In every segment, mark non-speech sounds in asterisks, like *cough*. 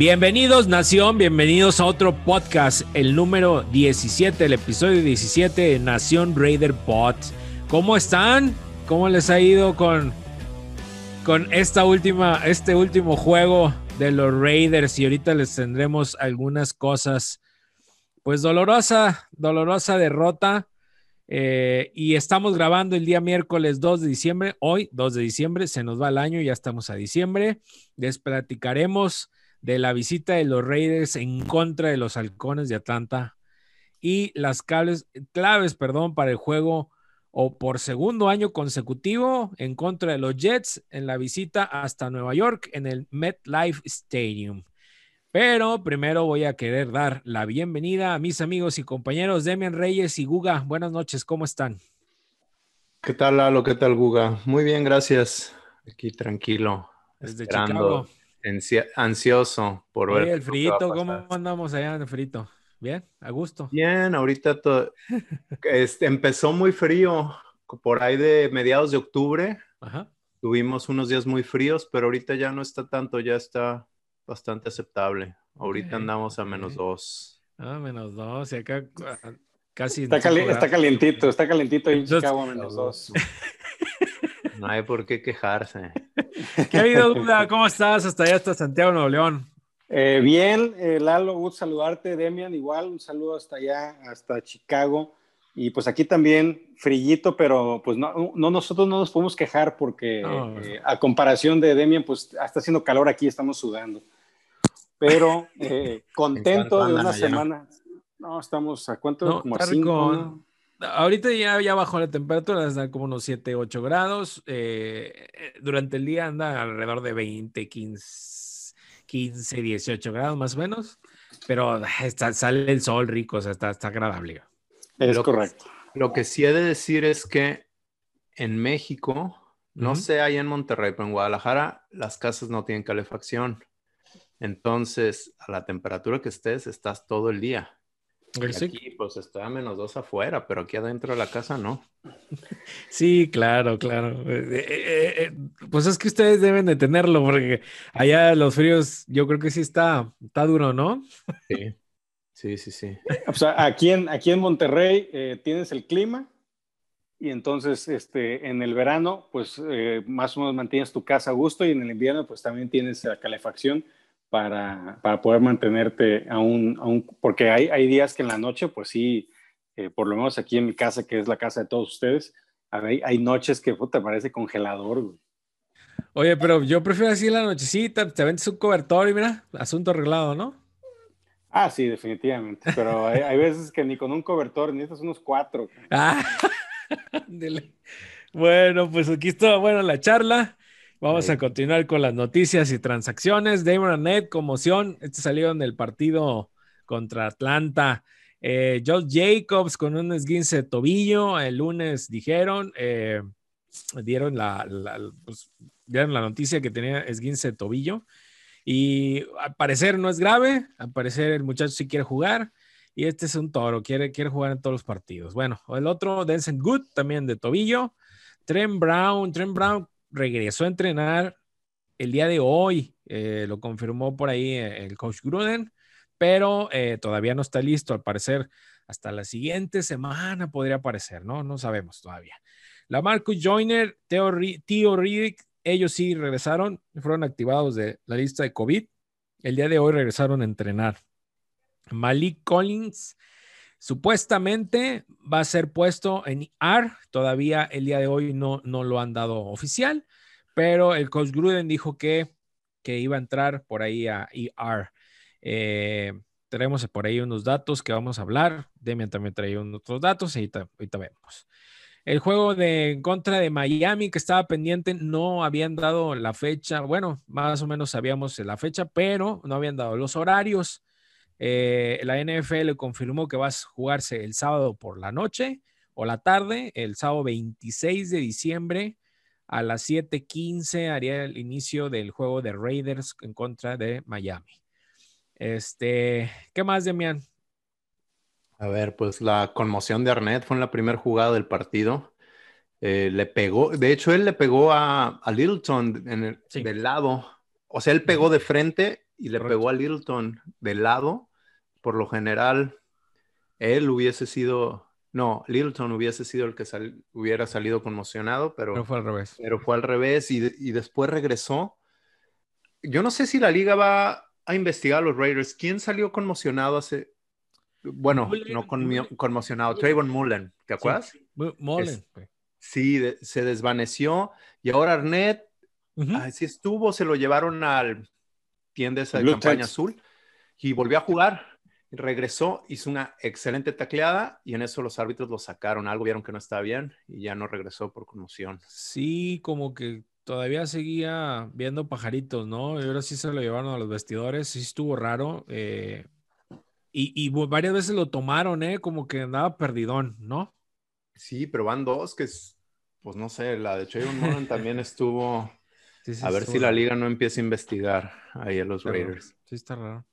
Bienvenidos Nación, bienvenidos a otro podcast, el número 17, el episodio 17 de Nación Raider Pod. ¿Cómo están? ¿Cómo les ha ido con, con esta última, este último juego de los Raiders? Y ahorita les tendremos algunas cosas, pues dolorosa, dolorosa derrota eh, y estamos grabando el día miércoles 2 de diciembre. Hoy, 2 de diciembre, se nos va el año, ya estamos a diciembre. Les platicaremos de la visita de los Raiders en contra de los Halcones de Atlanta y las claves, claves perdón, para el juego o por segundo año consecutivo en contra de los Jets en la visita hasta Nueva York en el MetLife Stadium. Pero primero voy a querer dar la bienvenida a mis amigos y compañeros Demian Reyes y Guga. Buenas noches, ¿cómo están? ¿Qué tal, Lalo? ¿Qué tal, Guga? Muy bien, gracias. Aquí tranquilo. Desde Chicago. Ansioso por ver. el frito, ¿cómo andamos allá en el frito? Bien, a gusto. Bien, ahorita todo, *laughs* este, empezó muy frío, por ahí de mediados de octubre. Ajá. Tuvimos unos días muy fríos, pero ahorita ya no está tanto, ya está bastante aceptable. Ahorita andamos a menos dos. Ah, menos dos. Y acá ah, casi. Está, está calientito, está calientito en Chicago a menos dos. *laughs* *laughs* No hay por qué quejarse. *laughs* ¿Qué ha habido, Duda? ¿Cómo estás? Hasta allá, hasta Santiago, Nuevo León. Eh, bien, eh, Lalo, gusto saludarte. Demian, igual, un saludo hasta allá, hasta Chicago. Y pues aquí también frillito, pero pues no, no nosotros no nos podemos quejar porque eh, a comparación de Demian, pues está haciendo calor aquí, estamos sudando pero eh, *laughs* contento de una semana. No, estamos a cuánto, como a cinco, Ahorita ya, ya bajó la temperatura, está como unos 7, 8 grados. Eh, eh, durante el día anda alrededor de 20, 15, 15 18 grados más o menos. Pero está, sale el sol rico, o sea, está, está agradable. Es correcto. lo que sí he de decir es que en México, no sé, ahí en Monterrey, pero en Guadalajara, las casas no tienen calefacción. Entonces, a la temperatura que estés, estás todo el día. Aquí, pues, está a menos dos afuera, pero aquí adentro de la casa no. Sí, claro, claro. Eh, eh, eh, pues es que ustedes deben de tenerlo, porque allá los fríos, yo creo que sí está, está duro, ¿no? Sí, sí, sí, sí. O sea, aquí en, aquí en Monterrey tienes el clima y entonces este, en el verano, pues más o menos mantienes tu casa a gusto y en el invierno, pues también tienes la calefacción para, para poder mantenerte aún, aún porque hay, hay días que en la noche, pues sí, eh, por lo menos aquí en mi casa, que es la casa de todos ustedes, hay, hay noches que te parece congelador. Oye, pero yo prefiero así la nochecita, te vendes un cobertor y mira, asunto arreglado, ¿no? Ah, sí, definitivamente. Pero hay, hay, veces que ni con un cobertor, necesitas unos cuatro. Ah, *laughs* bueno, pues aquí está, bueno, la charla. Vamos a continuar con las noticias y transacciones. Damon Arnett, conmoción. Este salió en el partido contra Atlanta. Eh, Josh Jacobs con un esguince de tobillo. El lunes dijeron, eh, dieron, la, pues, dieron la noticia que tenía esguince de tobillo. Y al parecer no es grave. Al parecer el muchacho sí quiere jugar. Y este es un toro, quiere, quiere jugar en todos los partidos. Bueno, el otro, Denson Good, también de tobillo. Trent Brown, Trent Brown regresó a entrenar el día de hoy, eh, lo confirmó por ahí eh, el coach Gruden, pero eh, todavía no está listo, al parecer hasta la siguiente semana podría aparecer, ¿no? No sabemos todavía. La Marcus Joyner, Theo, Tío Riddick, ellos sí regresaron, fueron activados de la lista de COVID. El día de hoy regresaron a entrenar. Malik Collins supuestamente va a ser puesto en IR. Todavía el día de hoy no, no lo han dado oficial, pero el coach Gruden dijo que, que iba a entrar por ahí a. Eh, tenemos por ahí unos datos que vamos a hablar. Demian también trae otros datos y ahorita, vemos. El juego de en contra de Miami que estaba pendiente no habían dado la fecha. Bueno, más o menos sabíamos la fecha, pero no habían dado los horarios. Eh, la NFL confirmó que va a jugarse el sábado por la noche o la tarde, el sábado 26 de diciembre a las 7:15 haría el inicio del juego de Raiders en contra de Miami. Este, ¿qué más, Demian? A ver, pues la conmoción de Arnett fue en la primera jugada del partido. Eh, le pegó, de hecho, él le pegó a, Littleton en el, del lado. O sea, él pegó de frente y le pegó a Littleton del lado. Por lo general, él hubiese sido, no, Littleton hubiese sido el que hubiera salido conmocionado, pero, pero, fue al revés. Pero fue al revés y, y, después regresó. Yo no sé si la liga va a investigar a los Raiders. ¿Quién salió conmocionado hace, bueno, no conmocionado, Trayvon Mullen, ¿te acuerdas? Mullen. Sí, se desvaneció y ahora Arnett, así estuvo, se lo llevaron al tienda esa de campaña azul y volvió a jugar. Regresó, hizo una excelente tacleada y en eso los árbitros lo sacaron. Algo vieron que no estaba bien y ya no regresó por conmoción. Sí, como que todavía seguía viendo pajaritos, ¿no? Y ahora sí se lo llevaron a los vestidores. Sí estuvo raro. Eh, y, y, varias veces lo tomaron, ¿eh? Como que andaba perdidón, ¿no? Sí, pero van dos que, es, pues no sé, la de Trayvon Mullen *laughs* también estuvo. a ver si la liga no empieza a investigar ahí a los Raiders. Sí, está raro.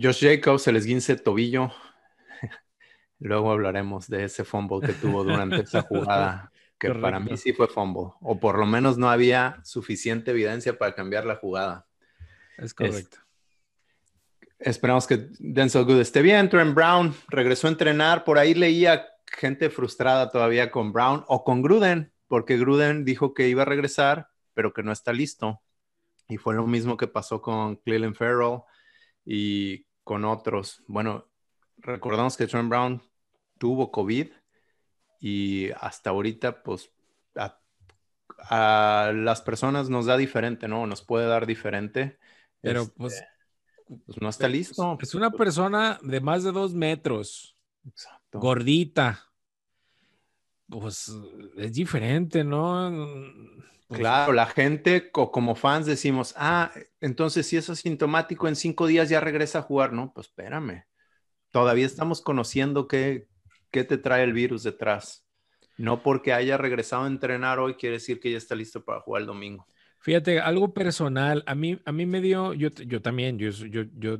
Josh Jacobs, el esguince tobillo. *laughs* Luego hablaremos de ese fumble que tuvo durante esa *laughs* jugada, que para mí sí fue fumble, o por lo menos no había suficiente evidencia para cambiar la jugada. Es correcto. esperamos que Denzel Good esté bien. Trent Brown regresó a entrenar. Por ahí leía gente frustrada todavía con Brown o con Gruden, porque Gruden dijo que iba a regresar, pero que no está listo. Y fue lo mismo que pasó con Cleveland Farrell y con otros. Bueno, recordamos que Trent Brown tuvo COVID y hasta ahorita, pues, a, las personas nos da diferente, ¿no? Nos puede dar diferente. Pero pues, este, pues no está listo. Es una persona de más de dos metros. Gordita. Pues es diferente, ¿no? Pues claro, la gente como fans decimos, ah, entonces si es asintomático en cinco días ya regresa a jugar, no, pues espérame. Todavía estamos conociendo qué, qué te trae el virus detrás. No porque haya regresado a entrenar hoy quiere decir que ya está listo para jugar el domingo. Fíjate, algo personal, a mí, a mí me dio, yo, yo también, yo, yo, yo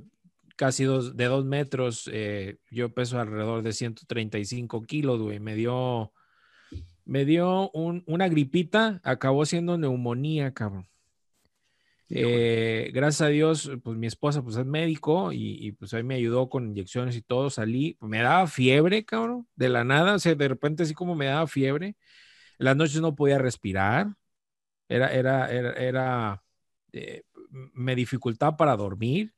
casi dos, de dos metros. Eh, yo peso alrededor de 135 kilos, güey. Me dio, me dio una gripita, acabó siendo neumonía, cabrón. Eh, gracias a Dios, pues mi esposa pues es médico y, pues ahí me ayudó con inyecciones y todo, salí, me daba fiebre, cabrón, de la nada, o sea, de repente así como me daba fiebre, en las noches no podía respirar, era, era, era, era eh, me dificultaba para dormir,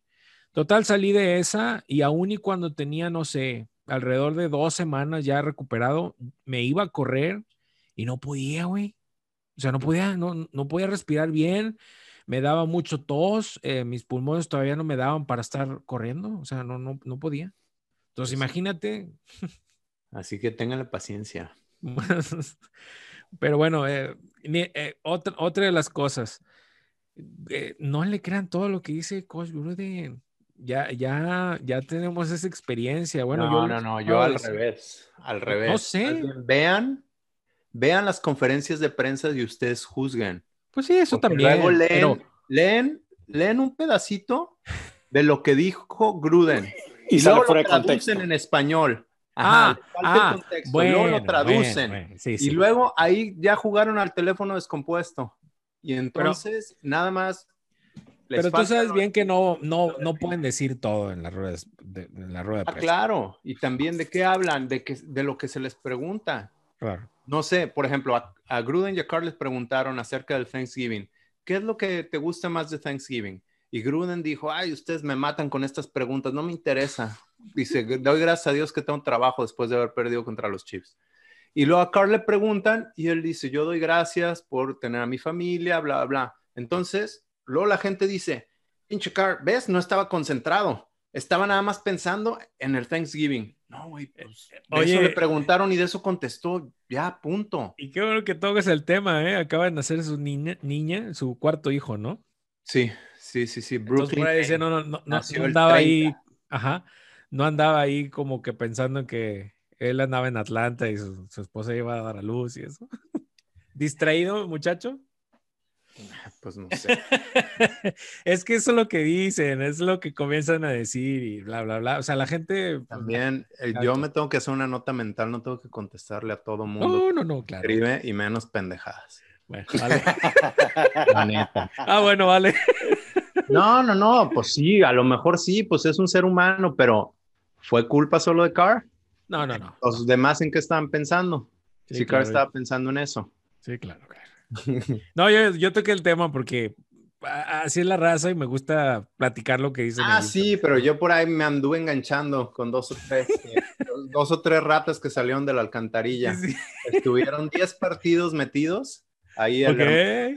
Total, salí de esa y aún y cuando tenía, no sé, alrededor de dos semanas ya recuperado, me iba a correr y no podía, güey. O sea, no podía, no, no podía respirar bien, me daba mucho tos, eh, mis pulmones todavía no me daban para estar corriendo, o sea, no, no, no podía. Entonces, imagínate. Así que tengan la paciencia. *laughs* Pero bueno, eh, eh, otra, otra de las cosas, no le crean todo lo que dice Coach Gruden ya, ya, ya tenemos esa experiencia. Bueno, no, yo no, no, yo al revés, al revés. No sé. vean, vean las conferencias de prensa y ustedes juzguen. Pues sí, eso también. Luego leen, leen, leen un pedacito de lo que dijo Gruden y, luego lo traducen en español. ah, ah bueno, luego lo traducen. y luego ahí ya jugaron al teléfono descompuesto. Y entonces, nada más pero tú sabes bien que no, no, no pueden decir todo en las ruedas de, en la rueda de ah, claro, y también de qué hablan, de, que, de lo que se les pregunta. No sé, por ejemplo, a, Gruden y a Carl les preguntaron acerca del Thanksgiving. ¿Qué es lo que te gusta más de Thanksgiving? Y Gruden dijo, ay, ustedes me matan con estas preguntas, no me interesa. Dice, doy gracias a Dios que tengo trabajo después de haber perdido contra los Chiefs. Y luego a Carl le preguntan y él dice, yo doy gracias por tener a mi familia, bla, bla. Entonces, Luego la gente dice, pinche car, ¿ves? No estaba concentrado. Estaba nada más pensando en el Thanksgiving. No, güey, pues, de eso le preguntaron y de eso contestó, ya, punto. Y qué bueno que toques el tema, ¿eh? Acaba de nacer su niña, niña su cuarto hijo, ¿no? Sí, sí, sí, sí. Brooklyn. Entonces, no, no, no, no, andaba ahí, ajá, no andaba ahí como que pensando que él andaba en Atlanta y su, su esposa iba a dar a luz y eso. *laughs* ¿Distraído, muchacho? Pues no sé. *laughs* es que eso es lo que dicen, es lo que comienzan a decir y bla, bla, bla. O sea, la gente... Pues, También eh, yo me tengo que hacer una nota mental, no tengo que contestarle a todo mundo. No, no, no, claro. Escribe y menos pendejadas. Bueno, vale. *laughs* la neta. Ah, bueno, vale. no, no, no, pues sí, a lo mejor sí, pues es un ser humano, pero ¿fue culpa solo de Carr? No, no, no. Los demás en qué estaban pensando. Sí, si Carr estaba pensando en eso. Sí, claro. *laughs* No, yo, yo toqué el tema porque así es la raza y me gusta platicar lo que dicen. Ah, sí, pero yo por ahí me anduve enganchando con dos o tres, eh, *laughs* dos o tres ratas que salieron de la alcantarilla. Estuvieron 10 partidos metidos ahí. El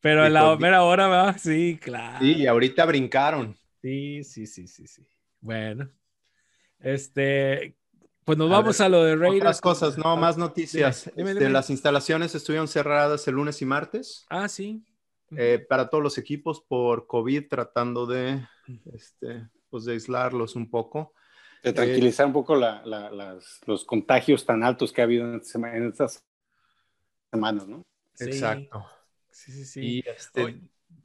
Pero en la primera hora, va, sí, claro. Sí, y ahorita brincaron. Sí, sí, sí, sí, sí. Bueno, este, pues nos vamos a lo de Raiders. Otras cosas, no, más noticias. Este, las instalaciones estuvieron cerradas el lunes y martes. Ah, sí. Eh, para todos los equipos por COVID, tratando de, este, pues de aislarlos un poco. De tranquilizar un poco los contagios tan altos que ha habido en, estas semanas, ¿no? Exacto. Sí, sí, sí. Y este,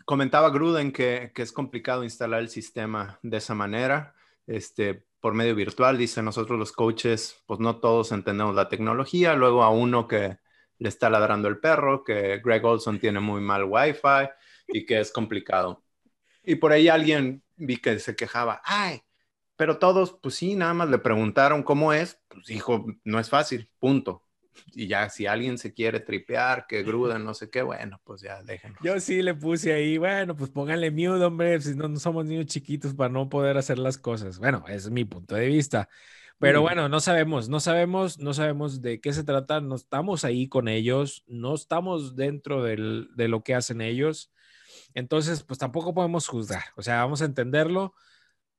comentaba Gruden que, que, es complicado instalar el sistema de esa manera. Este, por medio virtual, dice nosotros los coaches, pues no todos entendemos la tecnología, luego a uno que le está ladrando el perro, que Greg Olson tiene muy mal wifi y que es complicado. Y por ahí alguien vi que se quejaba, ay, pero todos, pues sí, nada más le preguntaron cómo es, pues dijo, no es fácil, punto y ya si alguien se quiere tripear, que *laughs* gruda, no sé qué, bueno, pues ya déjenlo. Yo sí le puse ahí, bueno, pues pónganle mute, hombre, si no, no somos niños chiquitos para no poder hacer las cosas. Bueno, es mi punto de vista. Pero bueno, no sabemos, no sabemos, no sabemos de qué se trata, no estamos ahí con ellos, no estamos dentro del, de lo que hacen ellos. Entonces, pues tampoco podemos juzgar, o sea, vamos a entenderlo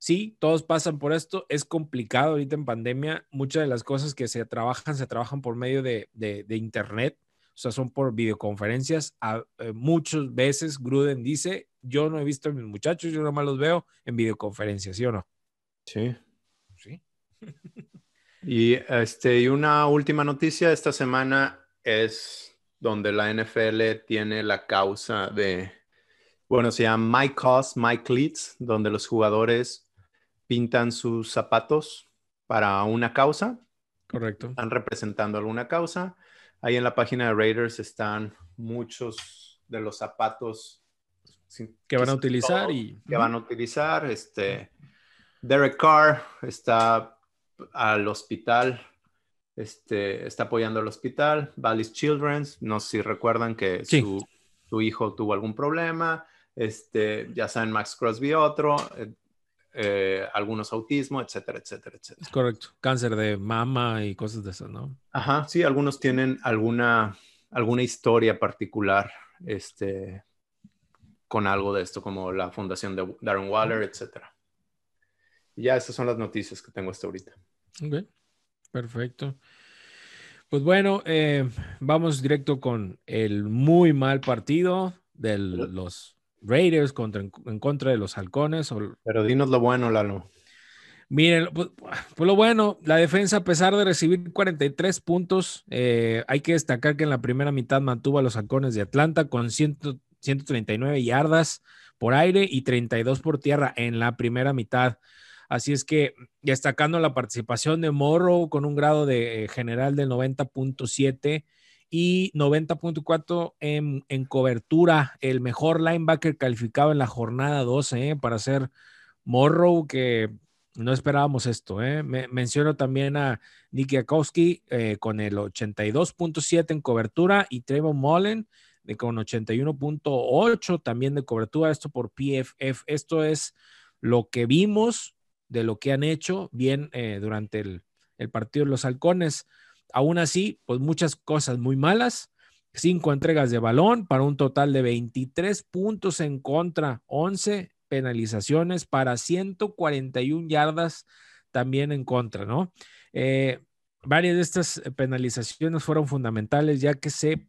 Sí, todos pasan por esto. Es complicado ahorita en pandemia. Muchas de las cosas que se trabajan, se trabajan por medio de, Internet. O sea, son por videoconferencias. Eh, muchas veces Gruden dice, yo no he visto a mis muchachos, yo nomás los veo en videoconferencias, ¿sí o no? Sí. Sí. *laughs* y, este, y una última noticia esta semana es donde la NFL tiene la causa de, bueno, se llama My Cause, My Cleats, donde los jugadores pintan sus zapatos para una causa. Correcto. Están representando alguna causa. Ahí en la página de Raiders están muchos de los zapatos que van a utilizar y que van a utilizar. Este Derek Carr está al hospital, este, está apoyando al hospital. Valley's Children's, no sé si recuerdan que su, su, hijo tuvo algún problema. Este, ya saben, Max Crosby otro. Eh, algunos autismo, etcétera, etcétera, etcétera. Correcto. Cáncer de mama y cosas de eso, ¿no? Ajá, sí, algunos tienen alguna, alguna historia particular este, con algo de esto, como la fundación de Darren Waller, etcétera. Y ya esas son las noticias que tengo hasta ahorita. Ok, perfecto. Pues bueno, eh, vamos directo con el muy mal partido de los Raiders contra, en contra de los halcones. Pero dinos lo bueno, Lalo. Miren, pues, pues, lo bueno, la defensa, a pesar de recibir 43 puntos, eh, hay que destacar que en la primera mitad mantuvo a los halcones de Atlanta con 139 yardas por aire y 32 por tierra en la primera mitad. Así es que destacando la participación de Morrow con un grado de eh, general del 90.7 y 90.4 en, en, cobertura, el mejor linebacker calificado en la jornada 12 ¿eh? para ser Morrow, que no esperábamos esto. ¿eh? Me, menciono también a Nicky Akowski eh, con el 82.7 en cobertura y Trevor Mullen de con 81.8 también de cobertura, esto por PFF. Esto es lo que vimos de lo que han hecho bien durante el, el partido de los halcones. Aún así, pues muchas cosas muy malas. Cinco entregas de balón para un total de 23 puntos en contra, 11 penalizaciones para 141 yardas también en contra, ¿no? Eh, varias de estas penalizaciones fueron fundamentales ya que se,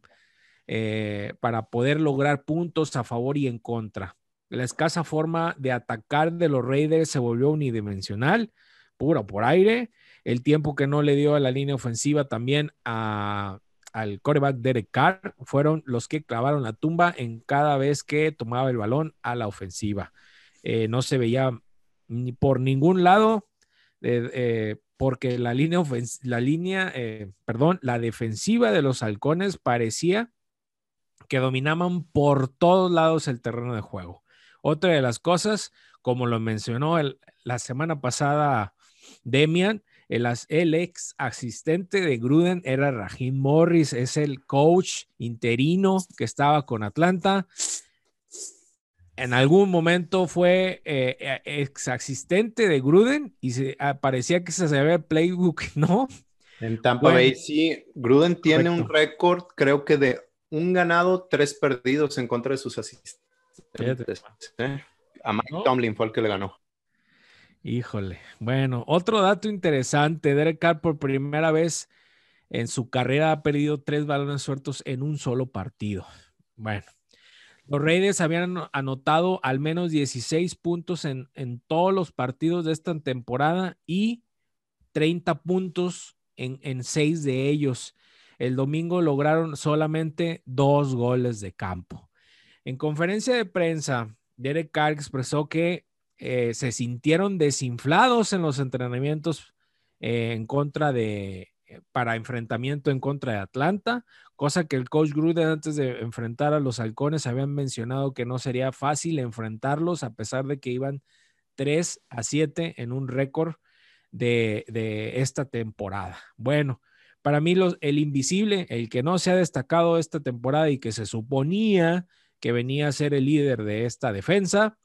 eh, para poder lograr puntos a favor y en contra. La escasa forma de atacar de los Raiders se volvió unidimensional, puro por aire el tiempo que no le dio a la línea ofensiva también a, al coreback Derek Carr fueron los que clavaron la tumba en cada vez que tomaba el balón a la ofensiva. Eh, no se veía ni por ningún lado, eh, porque la línea, la línea perdón, la defensiva de los halcones parecía que dominaban por todos lados el terreno de juego. Otra de las cosas, como lo mencionó la semana pasada Demian, el, ex asistente de Gruden era Raheem Morris, es el coach interino que estaba con Atlanta. En algún momento fue eh, eh, ex asistente de Gruden y se, ah, parecía que se sabía el playbook, *laughs* ¿no? En Tampa Bay, sí, Gruden tiene un récord, creo que de un ganado, tres perdidos en contra de sus asistentes. ¿eh? A Mike Tomlin fue el que le ganó. Híjole. Bueno, otro dato interesante. Derek Carr por primera vez en su carrera ha perdido tres balones sueltos en un solo partido. Bueno, los Raiders habían anotado al menos 16 puntos en, en todos los partidos de esta temporada y 30 puntos en, en seis de ellos. El domingo lograron solamente dos goles de campo. En conferencia de prensa, Derek Carr expresó que eh, se sintieron desinflados en los entrenamientos eh, en contra de, eh, para enfrentamiento en contra de Atlanta, cosa que el coach Gruden antes de enfrentar a los halcones habían mencionado que no sería fácil enfrentarlos a pesar de que iban 3 a 7 en un récord de, esta temporada. Bueno, para mí el invisible, el que no se ha destacado esta temporada y que se suponía que venía a ser el líder de esta defensa,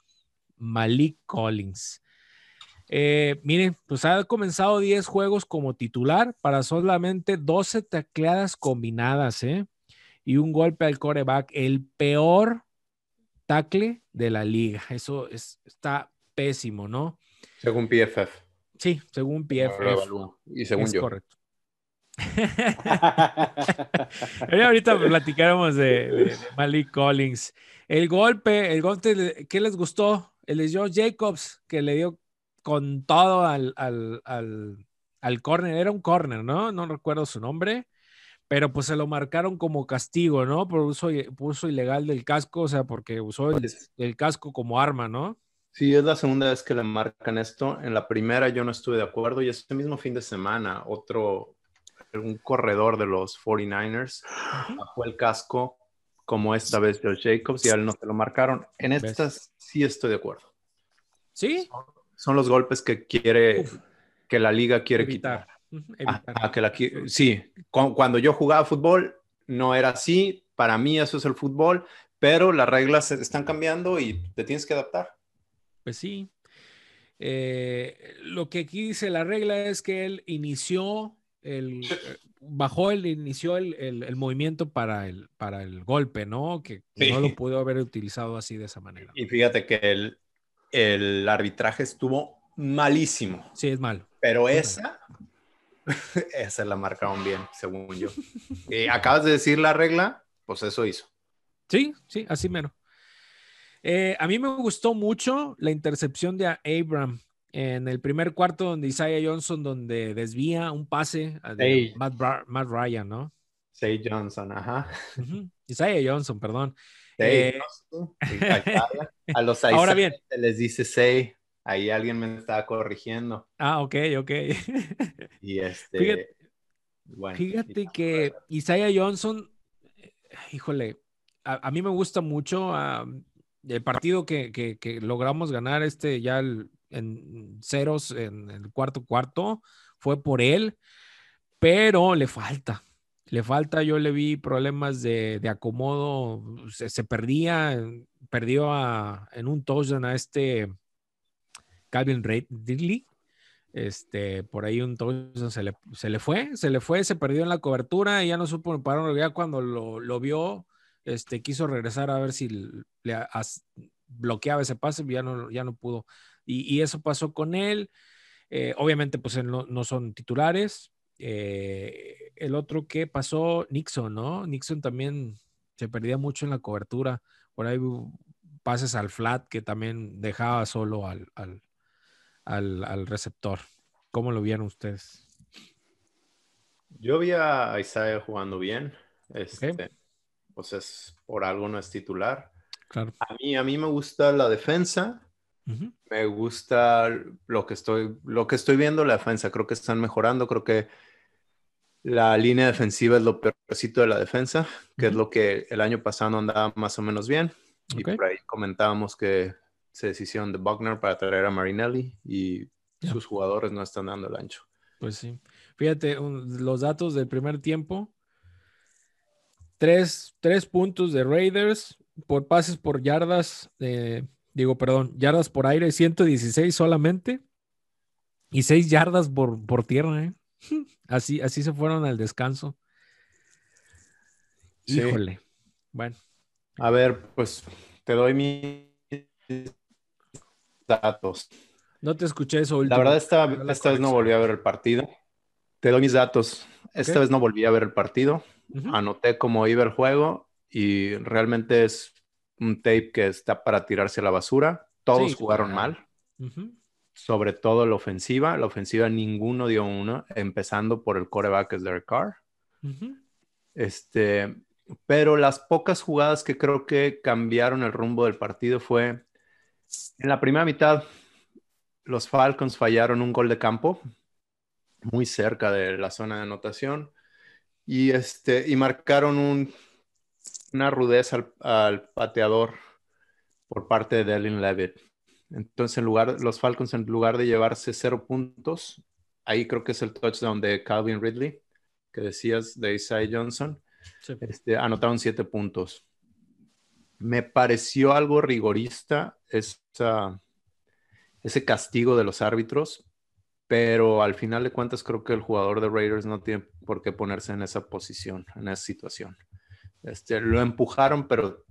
Malik Collins. Eh, miren, pues ha comenzado 10 juegos como titular para solamente 12 tacleadas combinadas, ¿eh? Y un golpe al coreback, el peor tackle de la liga. Eso es, está pésimo, ¿no? Según PFF. Sí, según PFF. Y según yo. Correcto. ahorita platicáramos de, de, Malik Collins. El golpe, el golpe, ¿qué les gustó? El de Joe Jacobs, que le dio con todo al, al, al, corner, era un corner, ¿no? No recuerdo su nombre, pero pues se lo marcaron como castigo, ¿no? Por uso, uso ilegal del casco, o sea, porque usó el, el, casco como arma, ¿no? Sí, es la segunda vez que le marcan esto. En la primera yo no estuve de acuerdo y este mismo fin de semana otro, un corredor de los 49ers bajó el casco como esta vez Joe Jacobs y a él no se lo marcaron. En estas sí estoy de acuerdo. ¿Sí? Son, los golpes que quiere, que la liga quiere quitar. que la, sí, cuando yo jugaba fútbol no era así, para mí eso es el fútbol, pero las reglas están cambiando y te tienes que adaptar. Pues sí. Eh, lo que aquí dice la regla es que él inició el, bajó el, inició el, el, movimiento para el, para el golpe, ¿no? Que no lo pudo haber utilizado así de esa manera. Y fíjate que el, el arbitraje estuvo malísimo. Sí, es malo. Pero esa, *laughs* esa la marcaron bien, según yo. y acabas de decir la regla, pues eso hizo. Sí, sí, así menos. Eh, a mí me gustó mucho la intercepción de Abram en el primer cuarto donde Isaiah Johnson, donde desvía un pase de Matt, Ryan, ¿no? Say Johnson, ajá. Isaiah Johnson, perdón. Eh, a los *laughs* Ahora bien. Se les dice Say. Ahí alguien me estaba corrigiendo. Ah, ok, ok. *laughs* y este. Fíjate, fíjate que Isaiah Johnson, híjole, a, mí me gusta mucho el partido que, que, que, logramos ganar este ya el, en ceros en el cuarto cuarto, fue por él, pero le falta, le falta, yo le vi problemas de, acomodo, se, perdía, perdió en un touchdown a este Calvin Ridley, este, por ahí un touchdown se le, se le fue, se le fue, se perdió en la cobertura y ya no supo parar, ya cuando lo, lo vio, este, quiso regresar a ver si le bloqueaba ese pase, ya no, ya no pudo. Y, eso pasó con él. Eh, obviamente, pues no, son titulares. Eh, el otro que pasó, Nixon, ¿no? Nixon también se perdía mucho en la cobertura. Por ahí pases al flat que también dejaba solo al, al, receptor. ¿Cómo lo vieron ustedes? Yo vi a Isaiah jugando bien. Este, Pues es por algo no es titular. Claro. A mí, a mí me gusta la defensa. Me gusta lo que estoy, lo que estoy viendo la defensa. Creo que están mejorando. Creo que la línea defensiva es lo peorcito de la defensa, que es lo que el año pasado andaba más o menos bien. Y por ahí comentábamos que se deshicieron de Buckner para traer a Marinelli y sus jugadores no están dando el ancho. Pues sí. Fíjate, los datos del primer tiempo. Tres, puntos de Raiders por pases por yardas, digo, perdón, yardas por aire, 116 solamente. Y seis yardas por, por tierra, ¿eh? *laughs* Así, así se fueron al descanso. Híjole. Bueno. A ver, pues te doy mis datos. No te escuché eso La verdad, esta, esta vez no volví a ver el partido. Te doy mis datos. Esta vez no volví a ver el partido. Anoté cómo iba el juego y realmente es un tape que está para tirarse a la basura. Todos jugaron mal sobre todo la ofensiva. La ofensiva ninguno dio uno, empezando por el coreback es Derek Carr. Este, pero las pocas jugadas que creo que cambiaron el rumbo del partido fue en la primera mitad. Los Falcons fallaron un gol de campo muy cerca de la zona de anotación y, este, y marcaron un, una rudeza al, al, pateador por parte de Delin Levitt. Entonces, en lugar, los Falcons, en lugar de llevarse cero puntos, ahí creo que es el touchdown de Calvin Ridley, que decías de Isaiah Johnson, este, anotaron siete puntos. Me pareció algo rigorista esa, ese castigo de los árbitros, pero al final de cuentas creo que el jugador de Raiders no tiene por qué ponerse en esa posición, en esa situación. Este, lo empujaron, pero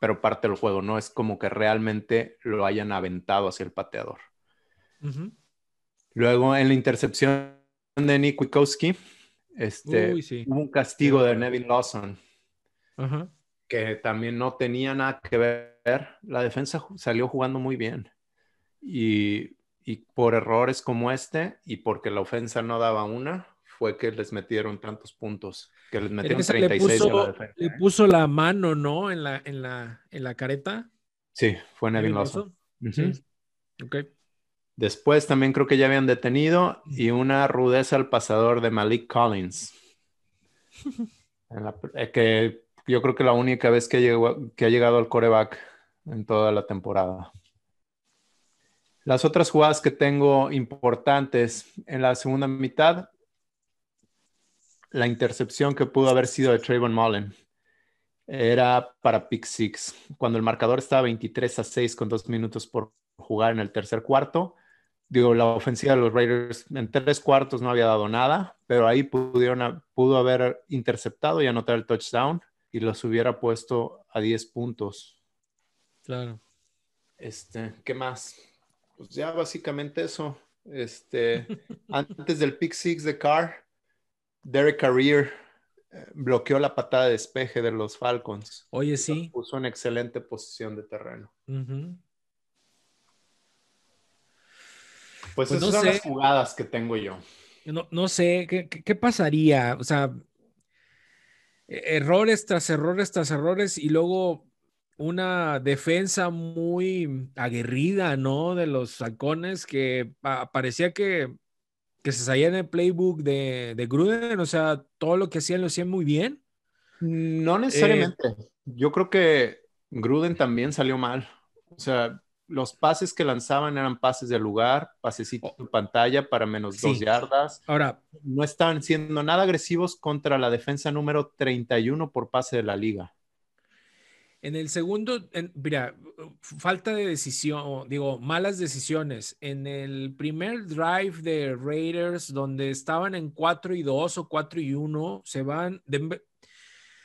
pero parte del juego, no es como que realmente lo hayan aventado hacia el pateador. Luego en la intercepción de Nick Wikowski, este, hubo un castigo de Nevin Lawson, que también no tenía nada que ver. La defensa salió jugando muy bien. Y, y por errores como este, y porque la ofensa no daba una, fue que les metieron tantos puntos, que les metieron 36 le puso, Le puso la mano, ¿no? En la, en la, en la careta. Sí, fue Nevin Lawson. Sí. Ok. Después también creo que ya habían detenido y una rudeza al pasador de Malik Collins. *laughs* Eh, que yo creo que la única vez que, llegó, que ha llegado al coreback en toda la temporada. Las otras jugadas que tengo importantes en la segunda mitad, la intercepción que pudo haber sido de Trayvon Mullen era para pick six. Cuando el marcador estaba 23 a 6 con dos minutos por jugar en el tercer cuarto, digo, la ofensiva de los Raiders en tres cuartos no había dado nada, pero ahí pudieron, pudo haber interceptado y anotar el touchdown y los hubiera puesto a 10 puntos. Claro. Este, ¿qué más? Pues ya básicamente eso. Este, *laughs* antes del pick six de Carr, Derek Carrier eh, bloqueó la patada de despeje de los Falcons. Oye, sí. puso en excelente posición de terreno. Pues, pues, esas son las jugadas que tengo yo. No, sé, ¿qué, pasaría? O sea, errores tras errores tras errores y luego una defensa muy aguerrida, ¿no? De los halcones que parecía que que se salía en el playbook de, de, Gruden, o sea, todo lo que hacían lo hacían muy bien. No necesariamente. Yo creo que Gruden también salió mal. O sea, los pases que lanzaban eran pases de lugar, pasecito en pantalla para menos dos yardas. Ahora, no estaban siendo nada agresivos contra la defensa número 31 por pase de la liga. En el segundo, mira, falta de decisión, digo, malas decisiones. En el primer drive de Raiders, donde estaban en 4 y 2 o 4 y 1, se van.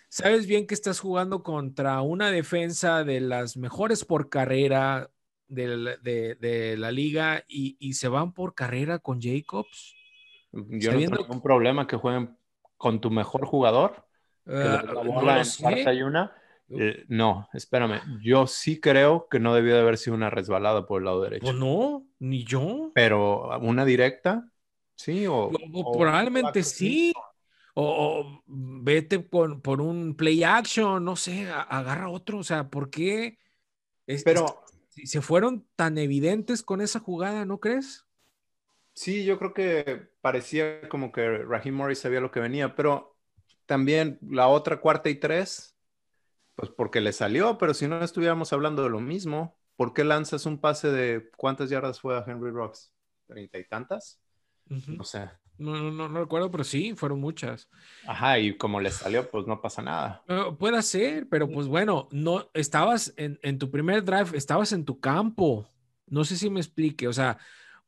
Sabes bien que estás jugando contra una defensa de las mejores por carrera de, la liga y, se van por carrera con Jacobs. Yo no tengo un problema que jueguen con tu mejor jugador. Que ah, la bola en y una eh, no, espérame. Yo sí creo que no debió de haber sido una resbalada por el lado derecho. Pues no, ni yo. Pero una directa. Sí, o, probablemente sí. O, vete por, por, un play action, no sé, agarra otro. O sea, ¿por qué? Pero se fueron tan evidentes con esa jugada, ¿no crees? Sí, yo creo que parecía como que Raheem Morris sabía lo que venía, pero también la otra cuarta y tres, pues porque le salió, pero si no estuviéramos hablando de lo mismo, ¿por qué lanzas un pase de cuántas yardas fue a Henry Rocks? ¿Treinta y tantas? No sé. No, no, no, recuerdo, pero sí, fueron muchas. Ajá, y como le salió, pues no pasa nada. puede ser, pero pues bueno, no, estabas en, en, tu primer drive, estabas en tu campo. No sé si me explique, o sea,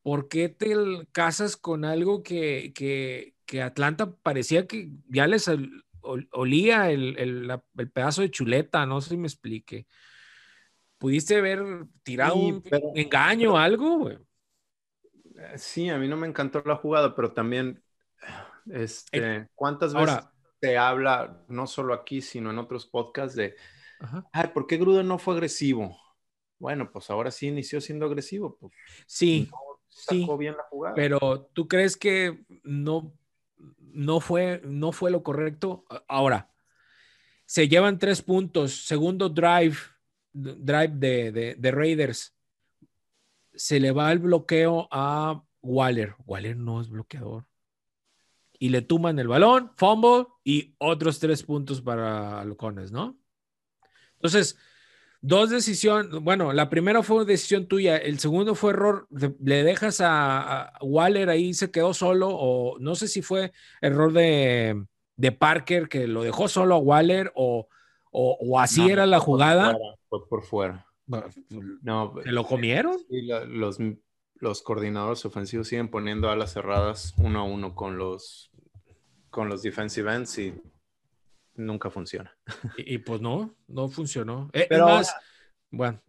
¿por qué te casas con algo que, que, que Atlanta parecía que ya les olía el, el, el, pedazo de chuleta? No sé si me explique. ¿Pudiste haber tirado un engaño o algo? Güey? Sí, a mí no me encantó la jugada, pero también, este, ¿cuántas veces te habla, no solo aquí, sino en otros podcasts, de, ay, ¿por qué Gruden no fue agresivo? Bueno, pues ahora sí inició siendo agresivo. Pues, sí, sí, bien la jugada. pero ¿tú crees que no, no, fue, no fue lo correcto? Ahora, se llevan tres puntos, segundo drive, drive de, de Raiders se le va el bloqueo a Waller. Waller no es bloqueador. Y le tuman el balón, fumble y otros tres puntos para Locones, ¿no? Entonces, dos decisiones. Bueno, la primera fue decisión tuya, el segundo fue error. Le dejas a, Waller ahí, se quedó solo, o no sé si fue error de, Parker que lo dejó solo a Waller, o, o, así era la jugada. fue por fuera. No, ¿Se lo comieron? los, los coordinadores ofensivos siguen poniendo alas cerradas uno a uno con los, con los defensive ends y nunca funciona. *laughs* Y, pues no, no funcionó. Eh, Pero bueno,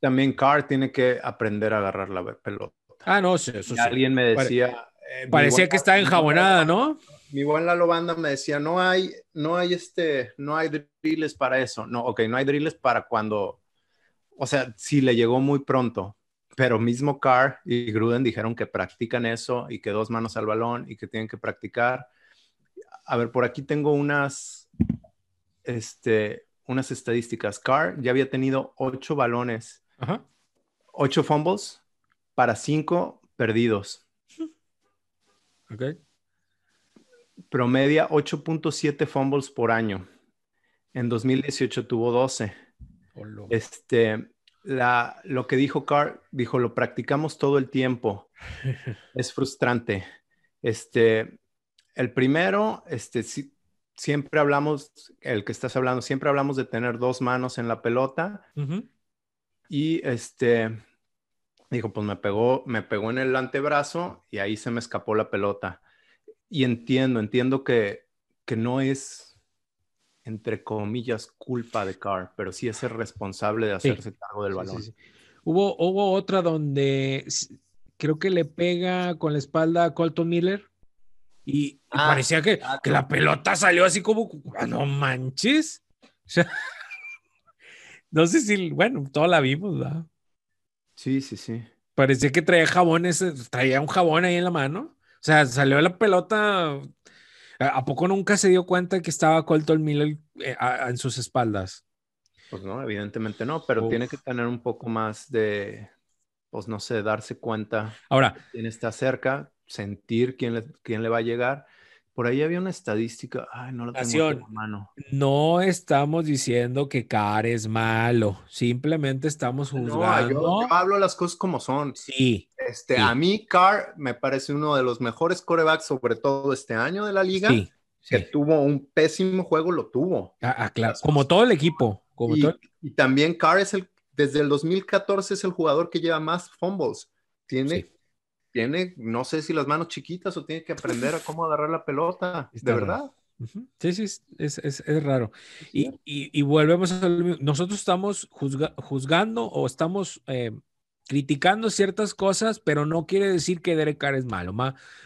También Carr tiene que aprender a agarrar la pelota. Ah, no, eso sí. Alguien me decía. Eh, parecía que estaba enjabonada, ¿no? Mi buen Lalo Banda me decía, no hay, no hay este, no hay drills para eso. No, ok, no hay drills para cuando o sea, sí le llegó muy pronto, pero mismo Carr y Gruden dijeron que practican eso y que dos manos al balón y que tienen que practicar. A ver, por aquí tengo unas, este, unas estadísticas. Carr ya había tenido ocho balones, ocho fumbles para cinco perdidos. Ok. Promedia 8.7 fumbles por año. En 2018 tuvo 12. Este, la, lo que dijo Carr, dijo, lo practicamos todo el tiempo. *laughs* es frustrante. Este, el primero, este, siempre hablamos, el que estás hablando, siempre hablamos de tener dos manos en la pelota. Y este, dijo, pues me pegó, me pegó en el antebrazo y ahí se me escapó la pelota. Y entiendo, entiendo que, que no es entre comillas, culpa de Carr, pero sí es el responsable de hacerse cargo del balón. hubo, hubo otra donde creo que le pega con la espalda a Colton Miller y, ah, parecía que, que, la pelota salió así como, ah, no manches. *laughs* no sé si, bueno, toda la vimos, ¿verdad? Sí, sí, sí. Parecía que traía jabones, traía un jabón ahí en la mano. O sea, salió la pelota ¿A poco nunca se dio cuenta que estaba Colton Miller eh, en sus espaldas? Pues no, evidentemente no, pero tiene que tener un poco más de, pues no sé, darse cuenta. Ahora, quién está cerca, sentir quién le, quién le va a llegar por ahí había una estadística, ay, no la tengo en mano. No estamos diciendo que Carr es malo, simplemente estamos juzgando. No, yo, hablo las cosas como son. Sí. Este, A mí Carr me parece uno de los mejores corebacks, sobre todo este año de la liga. Sí. Que tuvo un pésimo juego, lo tuvo. Ah, ah claro. Como todo el equipo. Como y, y, también Carr es el, desde el 2014 es el jugador que lleva más fumbles. Tiene tiene, no sé si las manos chiquitas o tiene que aprender a cómo agarrar la pelota, de verdad. Sí, sí, es, es, es raro. Y, y, y, volvemos a nosotros estamos juzgando o estamos eh, criticando ciertas cosas, pero no quiere decir que Derek Carr es malo.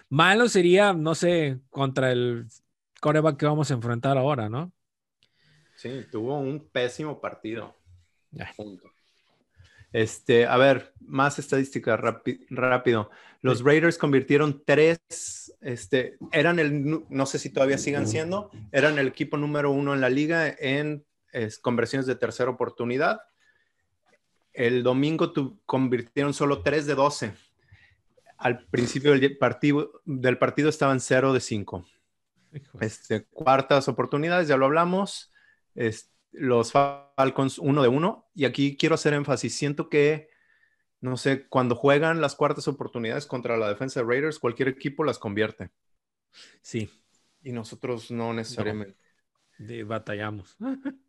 malo sería, no sé, contra el coreback que vamos a enfrentar ahora, ¿no? Sí, tuvo un pésimo partido. Este, a ver, más estadística rápido. Los Raiders convirtieron tres, este, eran el, no sé si todavía sigan siendo, eran el equipo número uno en la liga en conversiones de tercera oportunidad. El domingo convirtieron solo tres de 12. Al principio del partido, del partido estaban 0 de 5. Este, cuartas oportunidades, ya lo hablamos. Los Falcons 1 de 1. Y aquí quiero hacer énfasis. Siento que no sé, cuando juegan las cuartas oportunidades contra la defensa de Raiders, cualquier equipo las convierte. Sí. Y nosotros no necesariamente. batallamos. *laughs*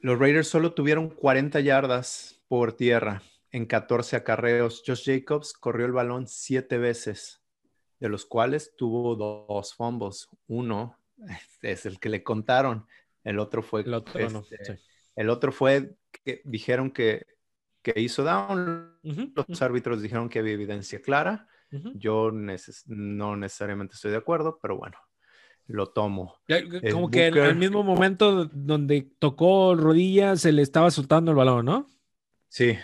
Los Raiders solo tuvieron 40 yardas por tierra en 14 acarreos. Josh Jacobs corrió el balón siete veces, de los cuales tuvo dos fumbles. Uno *laughs* es el que le contaron, el otro fue... El otro, este, el otro fue que dijeron que que hizo down. Los árbitros dijeron que había evidencia clara. Yo no necesariamente estoy de acuerdo, pero bueno, lo tomo. Como que al mismo momento donde tocó rodillas se le estaba soltando el balón, ¿no? Sí,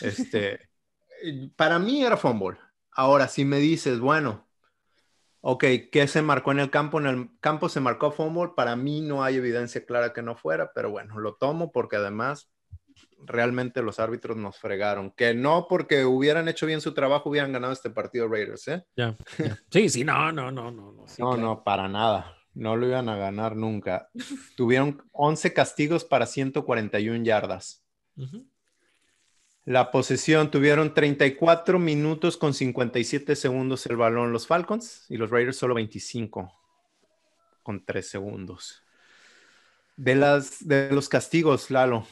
este, *laughs* para mí era fumble. Ahora, si me dices, bueno, ok, ¿qué se marcó en el campo? En el campo se marcó fumble. Para mí no hay evidencia clara que no fuera, pero bueno, lo tomo porque además realmente los árbitros nos fregaron. Que no porque hubieran hecho bien su trabajo hubieran ganado este partido Raiders, ¿eh? Ya. *laughs* Sí, sí, no, no, no, no. No, no, no, para nada. No lo iban a ganar nunca. Tuvieron 11 castigos para 141 yardas. La posesión tuvieron 34 minutos con 57 segundos el balón los Falcons y los Raiders solo 25 con 3 segundos. De, las, de los castigos, Lalo.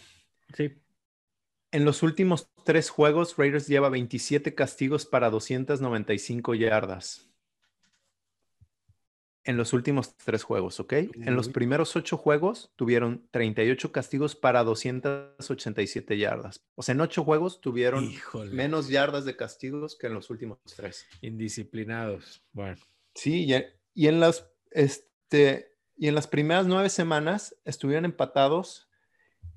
Sí. En los últimos tres juegos, Raiders lleva 27 castigos para 295 yardas. En los últimos tres juegos, ¿ok? En los primeros ocho juegos tuvieron 38 castigos para 287 yardas. O sea, en ocho juegos tuvieron menos yardas de castigos que en los últimos tres. Indisciplinados. Bueno. Sí, y en las, este, y en las primeras nueve semanas estuvieron empatados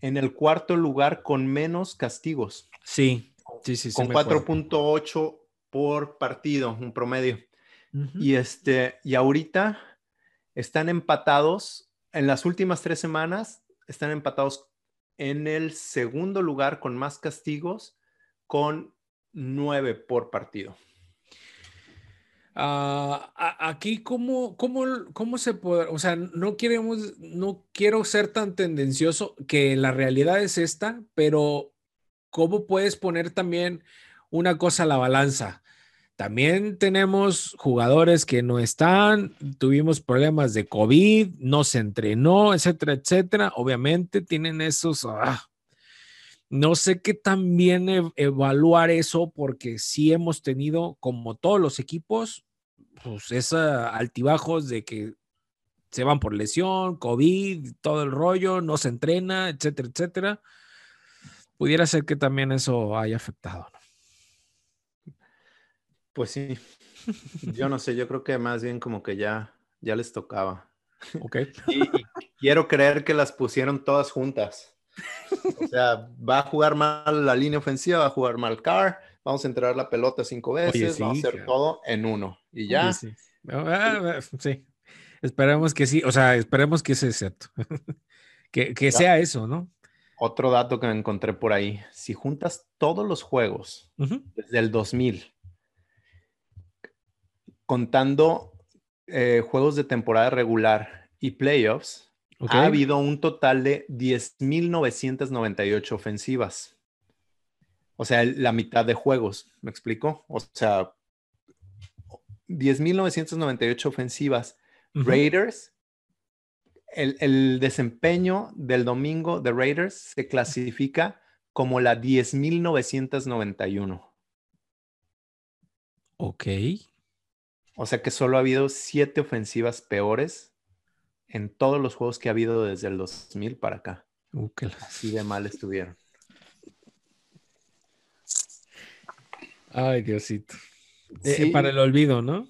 en el cuarto lugar con menos castigos. Sí, sí, sí. Con 4.8 por partido, un promedio. Y este, y ahorita están empatados en las últimas tres semanas, están empatados en el segundo lugar con más castigos, con nueve por partido. Ah, aquí, ¿cómo, cómo, cómo se puede? O sea, no queremos, no quiero ser tan tendencioso que la realidad es esta, pero ¿cómo puedes poner también una cosa a la balanza? También tenemos jugadores que no están, tuvimos problemas de COVID, no se entrenó, etcétera, etcétera. Obviamente tienen esos. Ah, no sé qué también evaluar eso porque sí hemos tenido, como todos los equipos, pues esos altibajos de que se van por lesión, COVID, todo el rollo, no se entrena, etcétera, etcétera. Pudiera ser que también eso haya afectado. Pues sí. *laughs* Yo no sé, yo creo que más bien como que ya, ya les tocaba. Ok. *laughs* Y, quiero creer que las pusieron todas juntas. O sea, va a jugar mal la línea ofensiva, va a jugar mal Carr, vamos a entrar la pelota cinco veces, vamos a hacer todo en uno y ya. sí. Ah, ah, sí. Esperemos que sí, o sea, esperemos que sea cierto. *laughs* que, que sea eso, ¿no? Otro dato que me encontré por ahí, si juntas todos los juegos desde el 2000, contando eh, juegos de temporada regular y playoffs, ha habido un total de 10.998 ofensivas. O sea, la mitad de juegos, ¿me explico? O sea, 10.998 ofensivas. Raiders, el, desempeño del domingo de Raiders se clasifica como la 10.991. Ok. O sea que solo ha habido siete ofensivas peores en todos los juegos que ha habido desde el 2000 para acá. Uh, Así de mal estuvieron. Ay, Diosito. Eh, para el olvido, ¿no?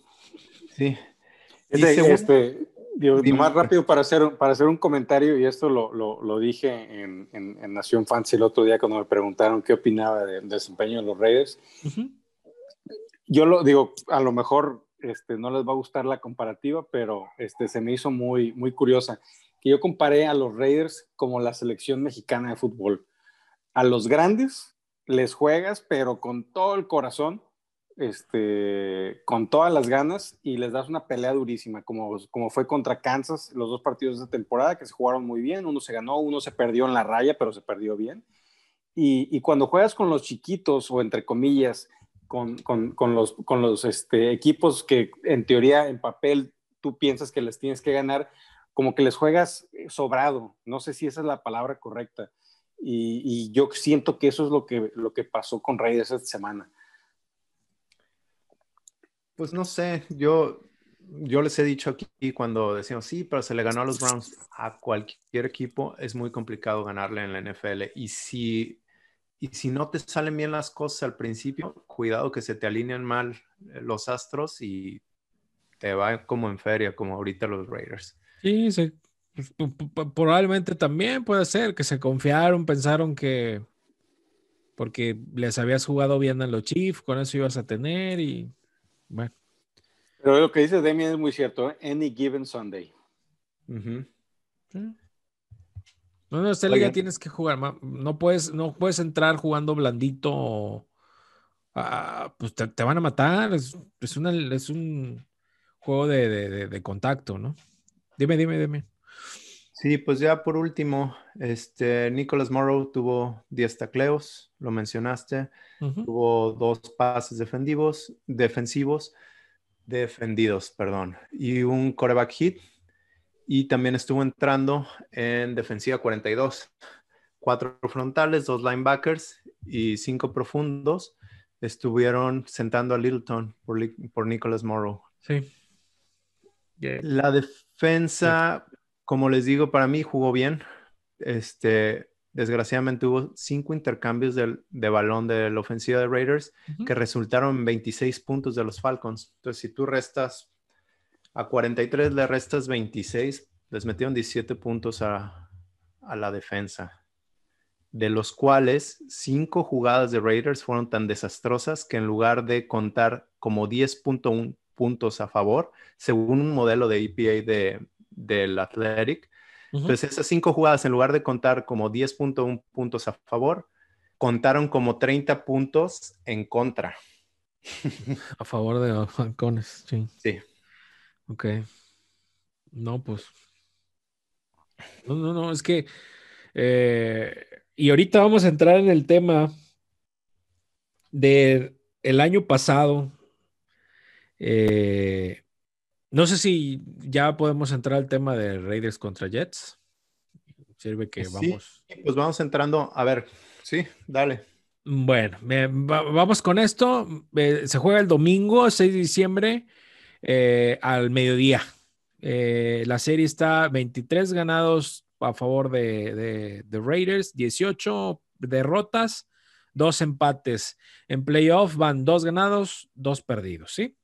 Sí. Este, más rápido para hacer, para hacer un comentario, y esto lo, lo, dije en, en, Nación Fancy el otro día cuando me preguntaron qué opinaba del desempeño de los Raiders. Yo lo digo, a lo mejor este, no les va a gustar la comparativa, pero este, se me hizo muy, muy curiosa, que yo comparé a los Raiders como la selección mexicana de fútbol. A los grandes les juegas, pero con todo el corazón, este, con todas las ganas y les das una pelea durísima, como, como fue contra Kansas los dos partidos de temporada que se jugaron muy bien, uno se ganó, uno se perdió en la raya, pero se perdió bien. Y, y cuando juegas con los chiquitos o entre comillas, con, con, con los, con los este, equipos que en teoría, en papel, tú piensas que les tienes que ganar, como que les juegas sobrado. No sé si esa es la palabra correcta. Y, yo siento que eso es lo que, lo que pasó con Raiders esta semana. Pues no sé, yo, yo les he dicho aquí cuando decimos, sí, pero se le ganó a los Browns, a cualquier equipo es muy complicado ganarle en la NFL. Y si y si no te salen bien las cosas al principio, cuidado que se te alinean mal eh, los astros y te va como en feria, como ahorita los Raiders. Sí, pues, probablemente también puede ser que se confiaron, pensaron que porque les habías jugado bien a los Chiefs, con eso ibas a tener y bueno. Pero lo que dice Demian es muy cierto, ¿eh? Any given Sunday. No, no, esta liga tienes que jugar. No puedes, no puedes entrar jugando blandito. Ah, pues te, van a matar. Es, es, es un juego de, contacto, ¿no? Dime, dime, dime. Sí, pues ya por último, este Nicholas Morrow tuvo 10 tacleos, lo mencionaste. Tuvo dos pases defensivos, defensivos, defendidos, perdón, y un coreback hit y también estuvo entrando en defensiva 42. Cuatro frontales, dos linebackers y cinco profundos estuvieron sentando a Littleton por, por Nicholas Morrow. Sí. La defensa, como les digo, para mí jugó bien. Este, desgraciadamente hubo cinco intercambios de, balón de la ofensiva de Raiders que resultaron en 26 puntos de los Falcons. Entonces, si tú restas a 43 le restas 26, les metieron 17 puntos a, la defensa, de los cuales cinco jugadas de Raiders fueron tan desastrosas que en lugar de contar como 10.1 puntos a favor, según un modelo de EPA de, del Athletic, entonces esas cinco jugadas en lugar de contar como 10.1 puntos a favor, contaron como 30 puntos en contra. A favor de los Falcones, sí. Sí. Ok. No, pues. No, no, no, es que. Eh, y ahorita vamos a entrar en el tema de el año pasado. Eh, no sé si ya podemos entrar al tema de Raiders contra Jets. Sirve que vamos. pues vamos entrando. A ver, sí, dale. Bueno, vamos con esto. Eh, se juega el domingo, 6 de diciembre. Eh, al mediodía. Eh, la serie está 23 ganados a favor de, de, Raiders, 18 derrotas, dos empates. En playoff van dos ganados, dos perdidos, ¿sí?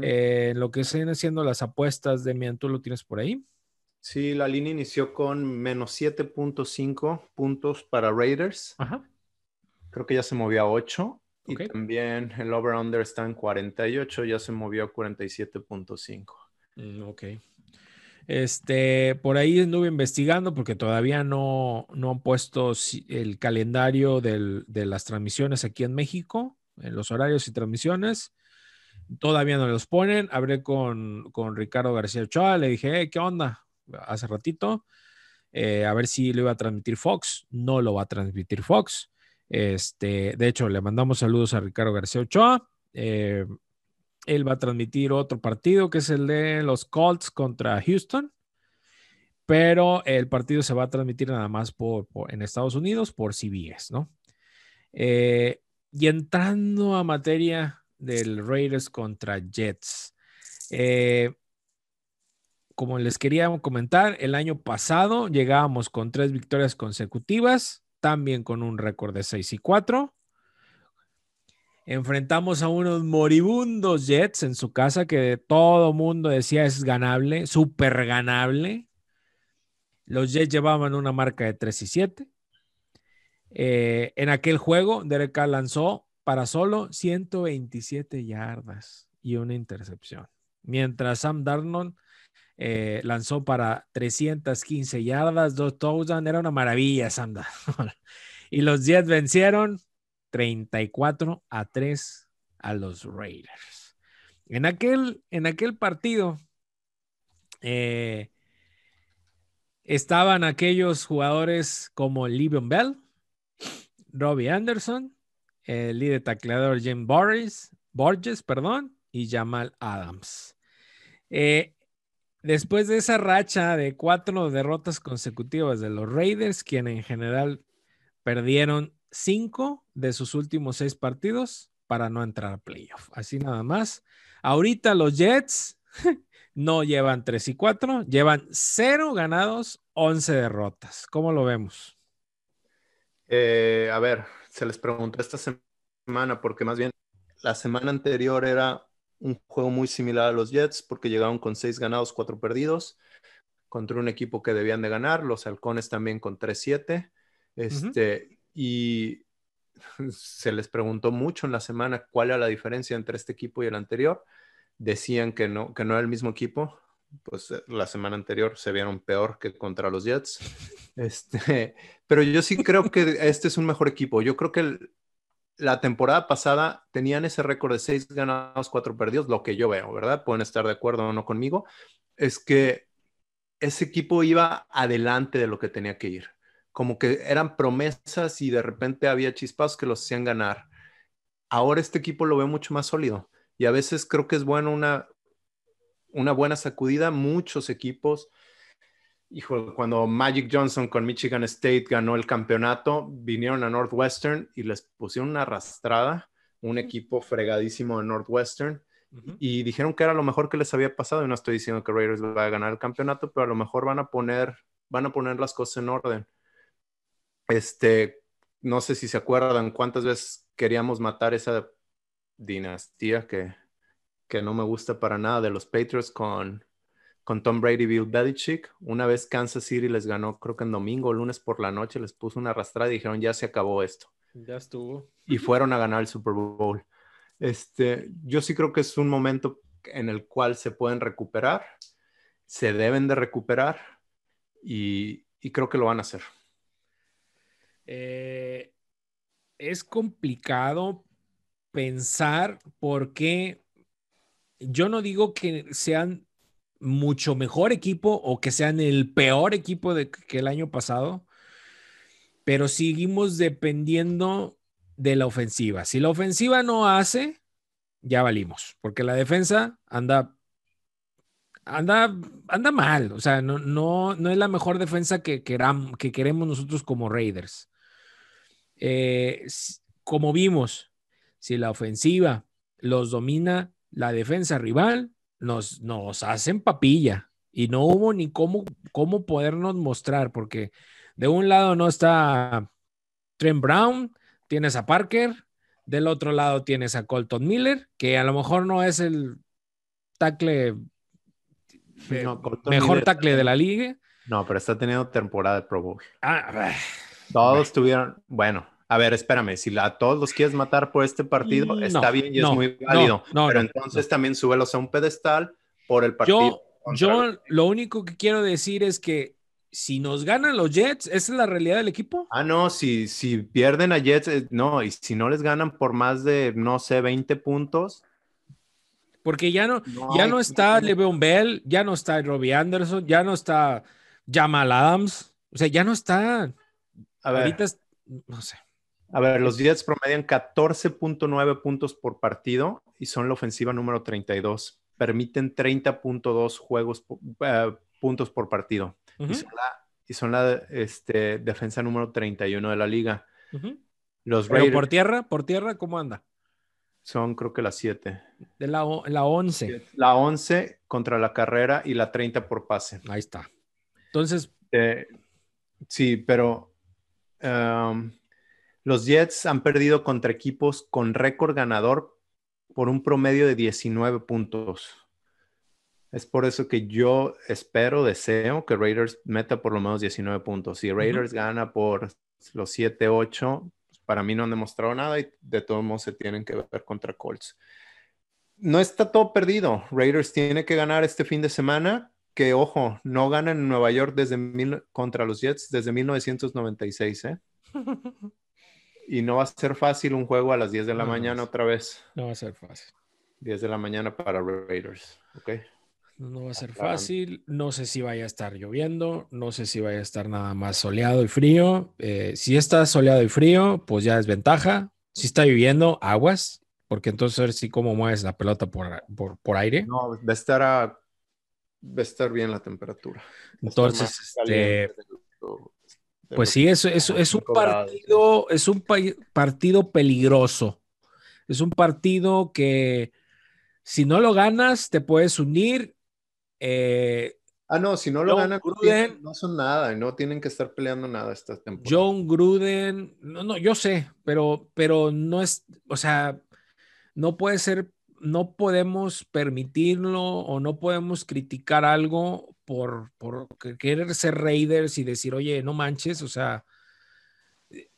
Eh, lo que siguen siendo las apuestas, de ¿tú lo tienes por ahí? Sí, la línea inició con menos 7.5 puntos para Raiders. Creo que ya se movió a 8 y también el over-under está en 48, ya se movió a 47.5. Mm, ok. Este, por ahí anduve investigando porque todavía no, no han puesto el calendario de las transmisiones aquí en México, en los horarios y transmisiones. Todavía no los ponen. Hablé con, con Ricardo García Ochoa, le dije, ¿qué onda? Hace ratito, eh, a ver si lo iba a transmitir Fox. No lo va a transmitir Fox. Este, de hecho, le mandamos saludos a Ricardo García Ochoa. Eh, él va a transmitir otro partido que es el de los Colts contra Houston, pero el partido se va a transmitir nada más por, en Estados Unidos por CBS, ¿no? Eh, y entrando a materia del Raiders contra Jets. Eh, como les quería comentar, el año pasado llegábamos con tres victorias consecutivas también con un récord de 6 y 4. Enfrentamos a unos moribundos Jets en su casa que todo mundo decía es ganable, súper ganable. Los Jets llevaban una marca de 3 y 7. Eh, en aquel juego, Derek lanzó para solo 127 yardas y una intercepción. Mientras Sam Darnold eh, lanzó para 315 yardas, dos touchdowns. Era una maravilla, Darnold. *laughs* y los Jets vencieron 34 a 3 a los Raiders. En aquel, en aquel partido eh, estaban aquellos jugadores como Livion Bell, Robbie Anderson, el líder tacleador Jim Borges, Borges perdón, y Jamal Adams. Eh, después de esa racha de cuatro derrotas consecutivas de los Raiders, quienes en general perdieron cinco de sus últimos seis partidos para no entrar a playoff. Así nada más. Ahorita los Jets *laughs* no llevan tres y cuatro, llevan cero ganados, 11 derrotas. ¿Cómo lo vemos? Eh, a ver, se les preguntó esta semana porque más bien la semana anterior era un juego muy similar a los Jets porque llegaron con seis ganados, cuatro perdidos contra un equipo que debían de ganar, los halcones también con 3-7. Este, Y *laughs* se les preguntó mucho en la semana cuál era la diferencia entre este equipo y el anterior. Decían que no, que no era el mismo equipo. Pues eh, la semana anterior se vieron peor que contra los Jets. *laughs* Este, pero yo sí creo que este es un mejor equipo. Yo creo que el, la temporada pasada tenían ese récord de seis ganados, cuatro perdidos, lo que yo veo, ¿verdad? Pueden estar de acuerdo o no conmigo. Es que ese equipo iba adelante de lo que tenía que ir. Como que eran promesas y de repente había chispas que los hacían ganar. Ahora este equipo lo veo mucho más sólido y a veces creo que es bueno una, una buena sacudida. Muchos equipos hijo, cuando Magic Johnson con Michigan State ganó el campeonato, vinieron a Northwestern y les pusieron una arrastrada, un equipo fregadísimo de Northwestern, y dijeron que era lo mejor que les había pasado. Y no estoy diciendo que Raiders va a ganar el campeonato, pero a lo mejor van a poner, van a poner las cosas en orden. Este, no sé si se acuerdan cuántas veces queríamos matar esa dinastía que, que no me gusta para nada de los Patriots con con Tom Brady y Bill Belichick. Una vez Kansas City les ganó, creo que en domingo, lunes por la noche, les puso una arrastrada y dijeron, ya se acabó esto. Ya estuvo. Y fueron a ganar el Super Bowl. Este, yo sí creo que es un momento en el cual se pueden recuperar, se deben de recuperar y, creo que lo van a hacer. Eh, es complicado pensar por qué yo no digo que sean mucho mejor equipo o que sean el peor equipo de, que el año pasado, pero seguimos dependiendo de la ofensiva. Si la ofensiva no hace, ya valimos, porque la defensa anda anda anda mal, o sea, no, no, no es la mejor defensa que, queramos, que queremos nosotros como Raiders. Eh, como vimos, si la ofensiva los domina la defensa rival, nos, nos hacen papilla y no hubo ni cómo, cómo podernos mostrar, porque de un lado no está Trent Brown, tienes a Parker, del otro lado tienes a Colton Miller, que a lo mejor no es el tackle eh, mejor tackle de la liga. No, pero está teniendo temporada de Pro Bowl. Ah, Todos tuvieron, bueno, a ver, espérame, si a todos los quieres matar por este partido, está bien y es muy válido. pero entonces también súbelos a un pedestal por el partido. Yo, lo único que quiero decir es que si nos ganan los Jets, ¿esa es la realidad del equipo? Ah, no, si, si pierden a Jets, eh, no, y si no les ganan por más de, no sé, 20 puntos. Porque ya no, ya no está Le'Veon Bell, ya no está Robbie Anderson, ya no está Jamal Adams, o sea, ya no está. A ver, Ahorita, no sé. A ver, los Jets promedian 14.9 puntos por partido y son la ofensiva número 32. Permiten 30.2 juegos eh, puntos por partido. Y son la, este, defensa número 31 de la liga. Los Raiders, por tierra, por tierra, ¿cómo anda? Son creo que las 7. De la, la 11. La 11 contra la carrera y la 30 por pase. Ahí está. Entonces. Eh, sí, pero um, Los Jets han perdido contra equipos con récord ganador por un promedio de 19 puntos. Es por eso que yo espero, deseo que Raiders meta por lo menos 19 puntos. Si Raiders gana por los 7-8, pues, para mí no han demostrado nada y de todos modos se tienen que ver contra Colts. No está todo perdido. Raiders tiene que ganar este fin de semana, que ojo, no ganan en Nueva York desde mil, contra los Jets desde 1996, ¿eh? *laughs* y no va a ser fácil un juego a las 10 de la mañana otra vez. No va a ser fácil. 10 de la mañana para Raiders, ¿ok? No va a ser fácil. No sé si vaya a estar lloviendo. No sé si vaya a estar nada más soleado y frío. Eh, si está soleado y frío, pues ya es ventaja. Si está lloviendo, aguas. Porque entonces a ver si cómo mueves la pelota por, por, aire. No, va a estar a, va a estar bien la temperatura. Entonces, este, pues sí, es, es, es un partido, es un partido peligroso. Es un partido que si no lo ganas, te puedes unir eh, ah, no, si no lo ganan, Gruden, no son nada, no tienen que estar peleando nada esta temporada. John Gruden, no, no, yo sé, pero, pero no es, o sea, no puede ser, no podemos permitirlo o no podemos criticar algo por, por querer ser Raiders y decir, oye, no manches, o sea,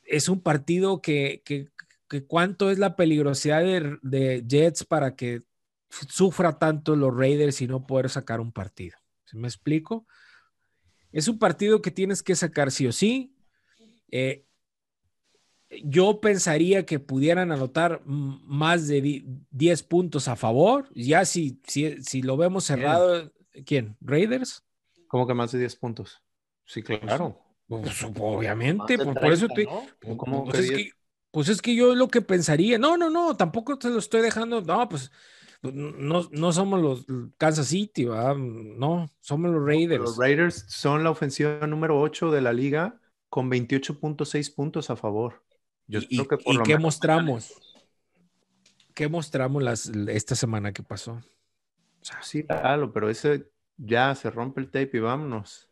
es un partido que, que, que cuánto es la peligrosidad de, Jets para que sufra tanto los Raiders y no poder sacar un partido. ¿Se me explico? Es un partido que tienes que sacar sí o sí. Eh, yo pensaría que pudieran anotar más de 10 puntos a favor. Ya si, si, lo vemos cerrado, ¿quién? ¿Raiders? ¿Cómo que más de 10 puntos? Sí, claro. Pues, obviamente, por, eso estoy. Pues, es que, pues es que yo lo que pensaría, no, no, no, tampoco te lo estoy dejando, no, pues pues, no, no somos los Kansas City, ¿verdad? no, somos los Raiders. Los Raiders son la ofensiva número 8 de la liga con 28.6 puntos a favor. Yo ¿Y, creo que por ¿y qué mostramos? ¿Qué mostramos las, esta semana que pasó? sí, claro, pero ese ya se rompe el tape y vámonos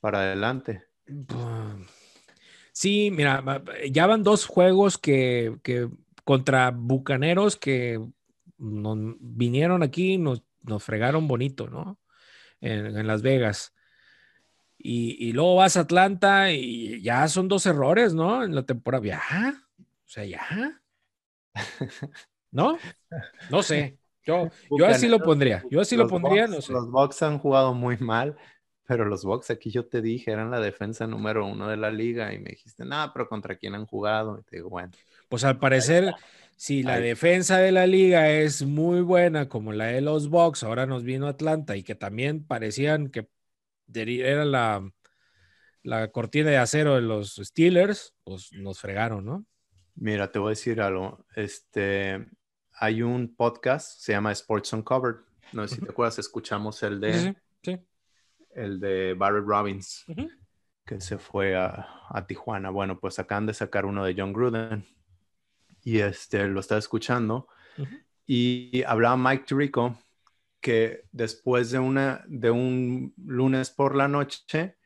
para adelante. Sí, mira, ya van dos juegos que, que contra Bucaneros que nos vinieron aquí, nos, nos fregaron bonito, ¿no? En, Las Vegas. Y, luego vas a Atlanta y ya son dos errores, ¿no? En la temporada. Ya. O sea, ya. ¿No? No sé. Yo, *laughs* yo así lo pondría. Yo así lo pondría, no sé. Los Bucks han jugado muy mal, pero los Bucks aquí yo te dije, eran la defensa número uno de la liga y me dijiste, nada, pero ¿contra quién han jugado? Y te digo, bueno. Pues al parecer si la defensa de la liga es muy buena como la de los Bucks, ahora nos vino Atlanta y que también parecían que era la, la cortina de acero de los Steelers, pues nos fregaron, ¿no? Mira, te voy a decir algo. Este, hay un podcast, se llama Sports Uncovered. No sé si te acuerdas, escuchamos el de, sí, el de Barrett Robbins, que se fue a, a, Tijuana. Bueno, pues acaban de sacar uno de John Gruden y este, lo estaba escuchando y hablaba Mike Tirico que después de, una, de un lunes por la noche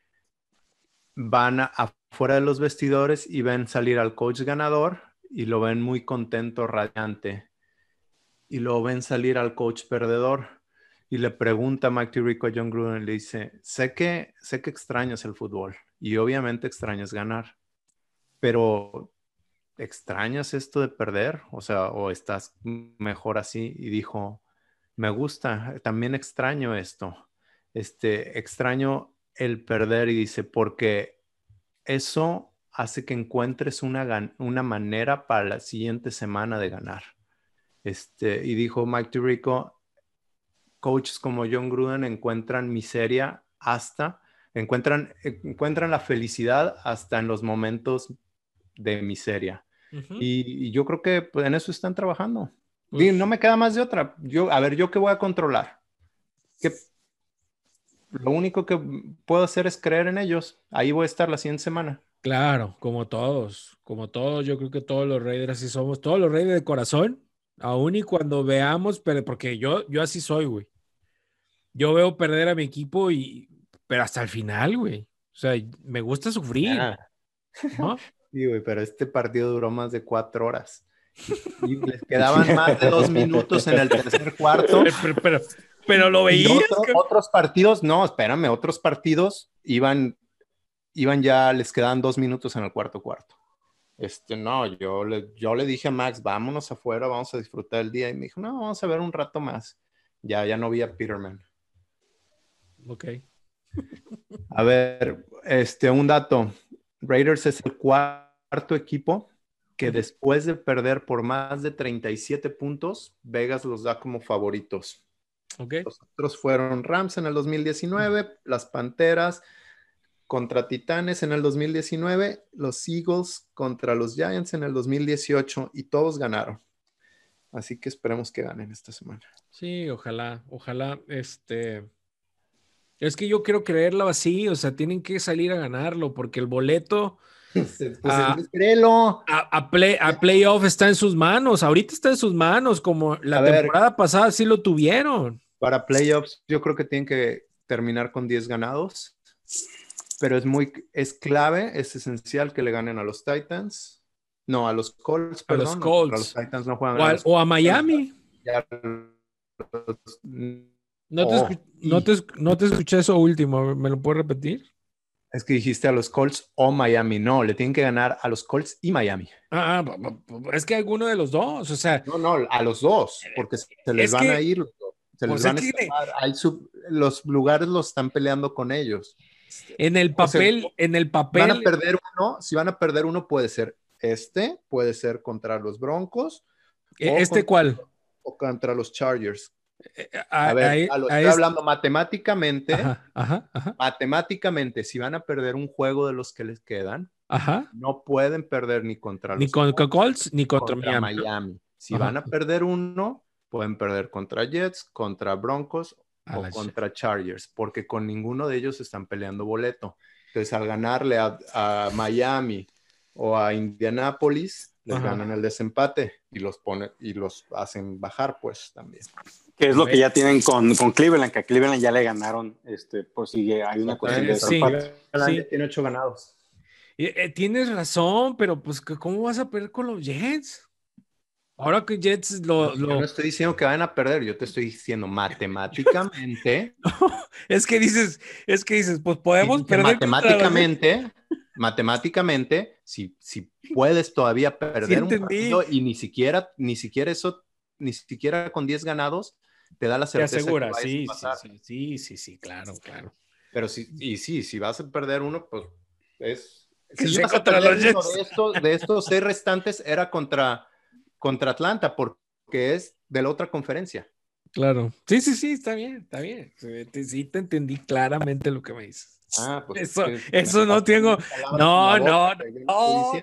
van afuera de los vestidores y ven salir al coach ganador y lo ven muy contento, radiante. Y lo ven salir al coach perdedor. Y le pregunta Mike Tirico a John Gruden, le dice, sé que, sé que extrañas el fútbol y obviamente extrañas ganar, pero ¿extrañas esto de perder? O sea, ¿o estás mejor así? Y dijo, me gusta, también extraño esto. Este, extraño el perder y dice, porque eso hace que encuentres una, una manera para la siguiente semana de ganar. Este, y dijo Mike Tirico, coaches como John Gruden encuentran miseria hasta, encuentran, encuentran la felicidad hasta en los momentos de miseria y, yo creo que pues, en eso están trabajando. Pues no me queda más de otra. Yo, a ver, ¿yo qué voy a controlar? ¿Qué? Lo único que puedo hacer es creer en ellos. Ahí voy a estar la siguiente semana. Claro, como todos, como todos, yo creo que todos los Raiders así somos, todos los Raiders de corazón, aún y cuando veamos, pero porque yo, yo así soy, güey. Yo veo perder a mi equipo y, pero hasta el final, güey. O sea, me gusta sufrir, ¿no? *laughs* Sí, güey, pero este partido duró más de cuatro horas. Y les quedaban más de dos minutos en el tercer cuarto. *laughs* Pero, pero, pero lo veías. otro- otros partidos, no, espérame, otros partidos iban, iban ya, les quedaban dos minutos en el cuarto cuarto. Este, no, yo le, yo le dije a Max, vámonos afuera, vamos a disfrutar el día. Y me dijo, no, vamos a ver un rato más. Ya, ya no vi a Peterman. Ok. A ver, este, un dato. Raiders es el cuarto equipo que después de perder por más de 37 puntos, Vegas los da como favoritos. Ok. Los otros fueron Rams en el 2019, las Panteras contra Titanes en el 2019, los Eagles contra los Giants en el 2018 y todos ganaron. Así que esperemos que ganen esta semana. Sí, ojalá, ojalá, este... Es que yo quiero creerlo así, o sea, tienen que salir a ganarlo porque el boleto Pues Ah. entonces, créelo. a, a play, a playoff está en sus manos, ahorita está en sus manos, como la A ver. temporada pasada sí lo tuvieron. Para playoffs, yo creo que tienen que terminar con 10 ganados, pero es muy, es clave, es esencial que le ganen a los Titans. No, a los Colts, A los perdón. Colts. A los Titans no juegan. O a a, los- o a Miami. los- No te, Oh, no, te, no te escuché eso último, ¿me lo puedes repetir? Es que dijiste a los Colts o Miami. No, le tienen que ganar a los Colts y Miami. Ah, ah, es que alguno de los dos, o sea, No, no, a los dos, porque se les Es van que- a ir los dos. Se les pues van a. Hay sub- los lugares los están peleando con ellos. en el O sea, papel, en el papel, Van a perder uno, si van a perder uno puede ser este, puede ser contra los Broncos eh, o ¿este contra- cuál? o contra los Chargers. Eh, A, a- ver, ahí- a lo estoy es- hablando matemáticamente, Ajá, ajá, ajá, matemáticamente, si van a perder un juego de los que les quedan, no pueden perder ni contra Ni los con Colts, Colts ni contra, contra Miami. Miami. Si van a perder uno, pueden perder contra Jets, contra Broncos o contra Chargers, porque con ninguno de ellos están peleando boleto. Entonces, al ganarle a, a Miami o a Indianapolis, les Ajá. ganan el desempate y los pone y los hacen bajar, pues también. Que es lo que ya tienen con, con Cleveland, que a Cleveland ya le ganaron, este, por si hay una cuestión de Sí. desempate. Sí. Tiene ocho ganados. Eh, eh, tienes razón, pero pues, que ¿cómo vas a perder con los Jets? Ahora que Jets lo, Yo no estoy diciendo que van a perder, yo te estoy diciendo matemáticamente. *laughs* es que dices, es que dices, pues podemos perder contra los Jets. Matemáticamente, si, si puedes todavía perder un partido y ni siquiera, ni siquiera eso, ni siquiera con 10 ganados, te da la Te certeza asegura, que vayas a sí, sí, sí, sí, sí, sí, claro, claro. Pero sí, y sí, si vas a perder uno, pues es. Si sea ibas a contra perder los uno Jets. de estos, de estos seis restantes, era contra, contra Atlanta, porque es de la otra conferencia. Claro. Sí, sí, sí, está bien, está bien. Sí, te, entendí claramente lo que me dices. Ah, pues Eso- es eso no tengo- no, no, no.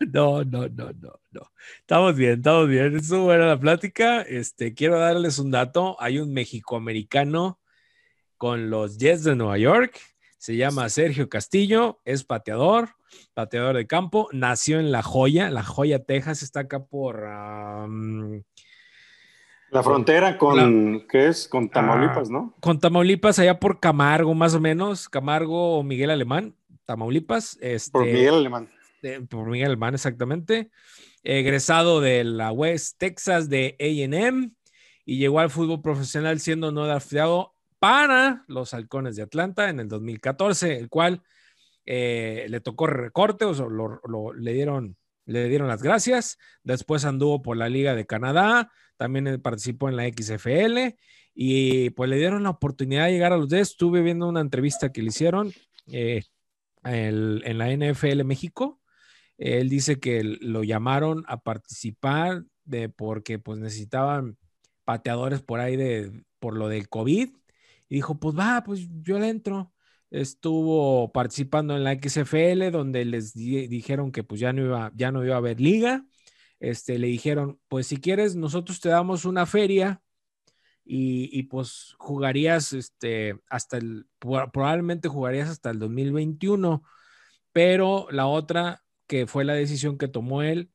No, no, no, no, no. Estamos bien, estamos bien. Estuvo buena la plática. Este, quiero darles un dato. Hay un mexicoamericano con los Jets de Nueva York. Se llama Sergio Castillo, es pateador, pateador de campo. Nació en La Joya, La Joya, Texas. Está acá por. um, La frontera con, ¿qué es? Ah. Con Tamaulipas, ¿no? con Tamaulipas, allá por Camargo, más o menos. Camargo o Miguel Alemán, Tamaulipas. Este, Por Miguel Alemán. de- por Miguel Alemán, exactamente. Egresado de la West Texas de AM y llegó al fútbol profesional siendo no drafteado para los Halcones de Atlanta en el 2014, el cual eh, le tocó recorte, o sea, lo- lo- le, dieron, le dieron las gracias. Después anduvo por la Liga de Canadá, también eh, participó en la XFL y pues le dieron la oportunidad de llegar a los Jets. Estuve viendo una entrevista que le hicieron eh, en la NFL México. Él dice que lo llamaron a participar de, porque pues necesitaban pateadores por ahí de, por lo del COVID. Y dijo, pues va, pues yo le entro. Estuvo participando en la XFL, donde les di- dijeron que pues ya no iba, ya no iba a haber liga. Este, le dijeron, pues si quieres, nosotros te damos una feria y, y, pues jugarías este, hasta el, pro- probablemente jugarías hasta el 2021, pero la otra, que fue la decisión que tomó él,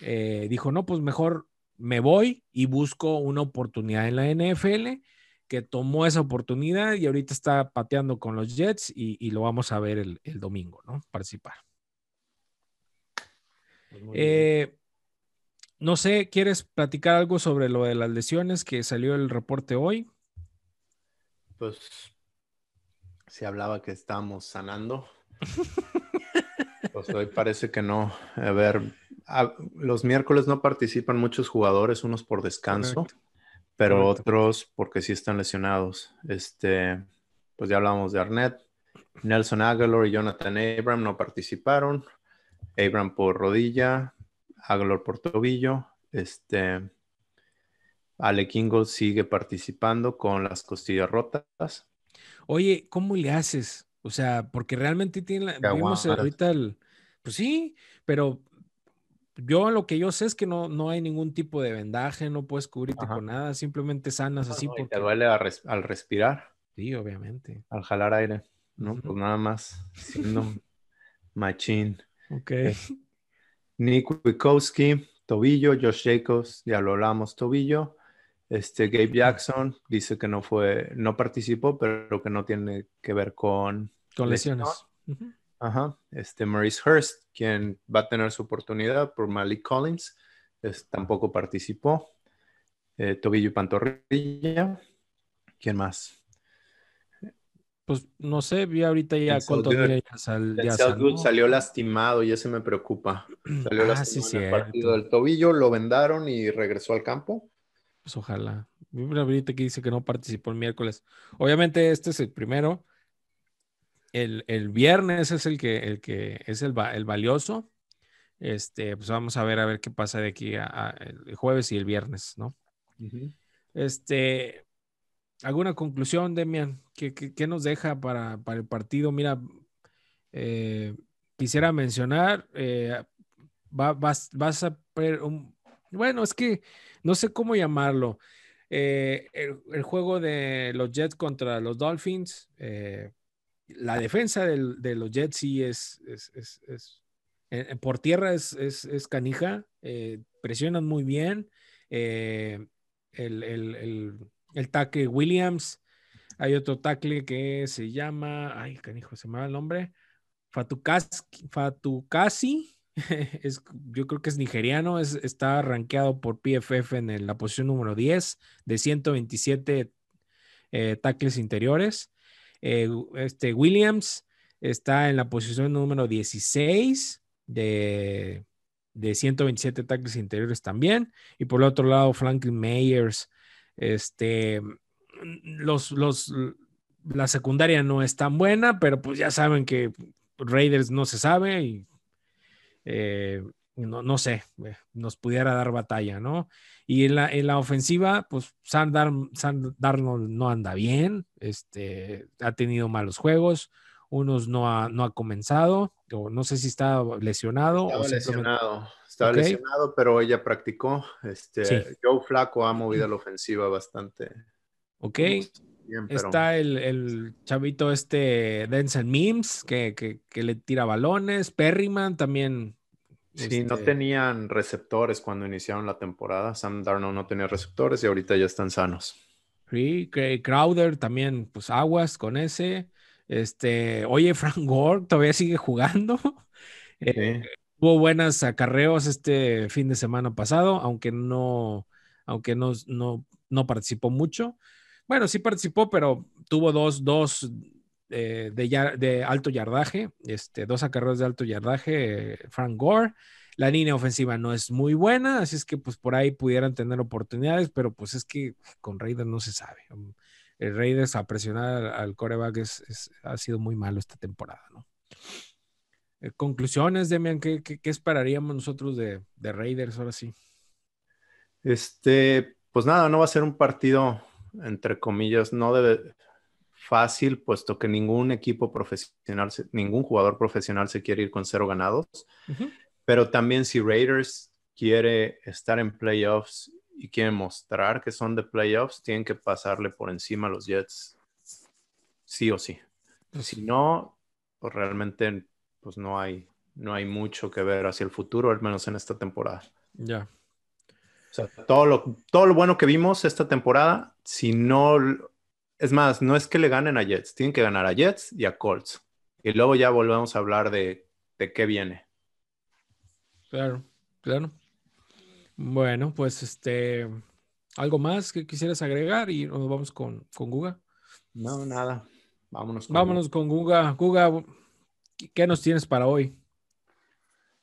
eh, dijo, no, pues mejor me voy y busco una oportunidad en la NFL, que tomó esa oportunidad y ahorita está pateando con los Jets y, y lo vamos a ver el, el domingo, ¿no? Participar. Pues eh, no sé, ¿quieres platicar algo sobre lo de las lesiones que salió el reporte hoy? Pues se hablaba que estábamos sanando. *laughs* pues hoy parece que no. A ver, los miércoles no participan muchos jugadores, unos por descanso, pero otros porque sí están lesionados. Este, pues ya hablamos de Arnett, Nelson Aguilar y Jonathan Abram no participaron. Abram por rodilla, Aguilar por tobillo. Este, Ale Kingo sigue participando con las costillas rotas. Oye, ¿cómo le haces? O sea, porque realmente tiene la, vimos ahorita el, pues sí, pero yo lo que yo sé es que no, no hay ningún tipo de vendaje, no puedes cubrirte con nada, simplemente sanas así. porque... Te duele al respirar. Sí, obviamente. Al jalar aire, ¿no? Pues nada más, siendo machín. Ok. Eh, Nick Wikowski, tobillo, Josh Jacobs, ya lo hablamos, tobillo. Este Gabe Jackson dice que no fue, no participó, pero que no tiene que ver con, con lesiones. Ajá. Este Maurice Hurst, quien va a tener su oportunidad por Malik Collins, tampoco participó. Eh, tobillo y pantorrilla. ¿Quién más? Pues no sé, vi ahorita ya cuánto ya, sal, ya salió lastimado y ese me preocupa. Salió ah, lastimado en el partido del tobillo, lo vendaron y regresó al campo. Pues ojalá. Vi ahorita que dice que no participó el miércoles. Obviamente este es el primero el, viernes es el que, el que es el, el, valioso. Este, pues vamos a ver a ver qué pasa de aquí a, el jueves y el viernes, ¿no? Este, ¿alguna conclusión, Demian? ¿Qué, qué, nos deja para, para, el partido? Mira, eh, quisiera mencionar, eh, vas, vas, a ver un, bueno, es que no sé cómo llamarlo. Eh, el, el, juego de los Jets contra los Dolphins, la defensa de los Jets sí es, eh, por tierra es, canija, eh, presionan muy bien. Eh, el, el, tackle Williams, hay otro tackle que se llama, ay, canijo, se me va el nombre, Fatukasi, *laughs* es, yo creo que es nigeriano, es, está rankeado por PFF en la posición número 10 de 127 tackles interiores. Eh, este Williams está en la posición número 16 de, de 127 tackles interiores también. Y por el otro lado, Franklin Mayers. Este, los, los, la secundaria no es tan buena, pero pues ya saben que Raiders no se sabe y eh, no, no, sé, eh, nos pudiera dar batalla, ¿no? Y en la, en la ofensiva, pues Sam, Darnold no anda bien, este, ha tenido malos juegos, unos no ha, no ha comenzado, o no sé si está lesionado. Estaba lesionado, estaba lesionado, pero ella practicó. Este, Joe Flaco ha movido la ofensiva bastante. Ok. Está el, el, chavito este Denzel Mims, que, que, que, le tira balones. Perryman también Sí, no este tenían receptores cuando iniciaron la temporada. Sam Darnold no tenía receptores y ahorita ya están sanos. Sí, Crowder también, pues aguas con ese. Este, oye, *laughs* Frank Gore todavía sigue jugando. *laughs* Eh, hubo buenas acarreos este fin de semana pasado, aunque no, aunque no, no, no participó mucho. Bueno, sí participó, pero tuvo dos, dos eh, de, alto yardaje, este, dos acarreos de alto yardaje, Frank Gore. La línea ofensiva no es muy buena, así es que pues por ahí pudieran tener oportunidades, pero pues es que con Raiders no se sabe. Um, el Raiders a presionar al coreback es, ha sido muy malo esta temporada, ¿no? Eh, conclusiones, Demian, ¿qué, ¿qué, esperaríamos nosotros de, de Raiders ahora sí? Este, pues nada, no va a ser un partido, entre comillas, no debe, fácil, puesto que ningún equipo profesional, ningún jugador profesional se quiere ir con cero ganados. Pero también si Raiders quiere estar en playoffs y quiere mostrar que son de playoffs, tienen que pasarle por encima a los Jets, sí o sí. Pues si no, pues realmente pues no hay, no hay mucho que ver hacia el futuro, al menos en esta temporada. Ya. O sea, todo lo, todo lo bueno que vimos esta temporada, si no es más, no es que le ganen a Jets, tienen que ganar a Jets y a Colts. Y luego ya volvemos a hablar de, qué viene. Claro, claro. Bueno, pues este, ¿algo más que quisieras agregar? Y nos vamos con, con Guga. No, nada. Vámonos con Vámonos con Guga. Guga, ¿qué nos tienes para hoy?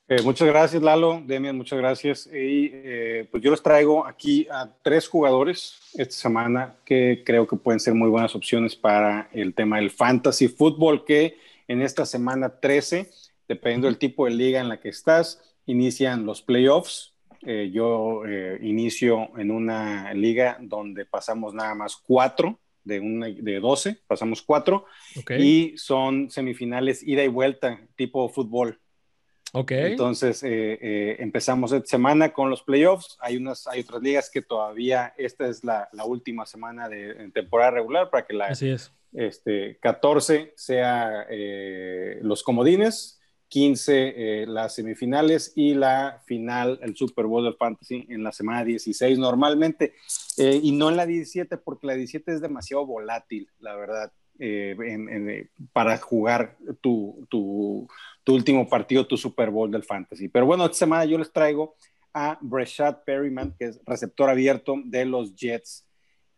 Eh, muchas gracias, Lalo. Demian, muchas gracias. Y eh, pues yo les traigo aquí a tres jugadores esta semana que creo que pueden ser muy buenas opciones para el tema del fantasy fútbol, que en esta semana 13, dependiendo del tipo de liga en la que estás, inician los playoffs. Eh, yo inicio en una liga donde pasamos nada más cuatro de, una, de 12, pasamos cuatro, y son semifinales ida y vuelta, tipo fútbol. Ok. Entonces, eh, eh, empezamos esta semana con los playoffs. Hay, unas, hay otras ligas que todavía, esta es la, la última semana de temporada regular para que la Así es. Este, 14 sea eh, los comodines, 15 las semifinales y la final, el Super Bowl del Fantasy en la semana 16 normalmente, y no en la 17 porque la 17 es demasiado volátil, la verdad. para jugar tu, tu, tu último partido, tu Super Bowl del Fantasy. Pero bueno, esta semana yo les traigo a Breshad Perryman, que es receptor abierto de los Jets,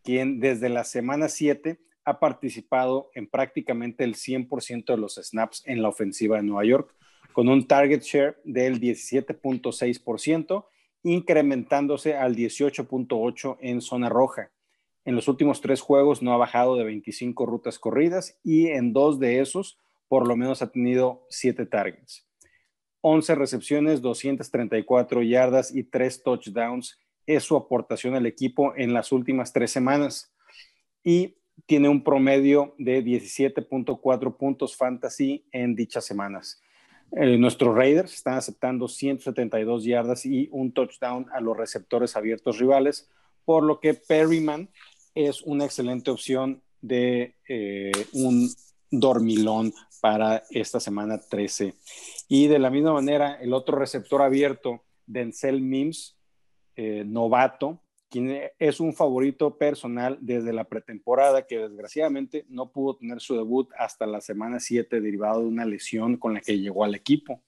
quien desde la semana 7 ha participado en prácticamente el 100% de los snaps en la ofensiva de Nueva York, con un target share del 17.6%, incrementándose al 18.8% en zona roja. En los últimos tres juegos no ha bajado de 25 rutas corridas y en dos de esos por lo menos ha tenido siete targets. 11 recepciones, 234 yardas y 3 touchdowns es su aportación al equipo en las últimas tres semanas. Y tiene un promedio de 17.4 puntos fantasy en dichas semanas. Eh, nuestros Raiders están aceptando 172 yardas y un touchdown a los receptores abiertos rivales, por lo que Perryman es una excelente opción de eh, un dormilón para esta semana 13. Y de la misma manera, el otro receptor abierto, Denzel Mims, eh, novato, quien es un favorito personal desde la pretemporada, que desgraciadamente no pudo tener su debut hasta la semana 7 derivado de una lesión con la que llegó al equipo.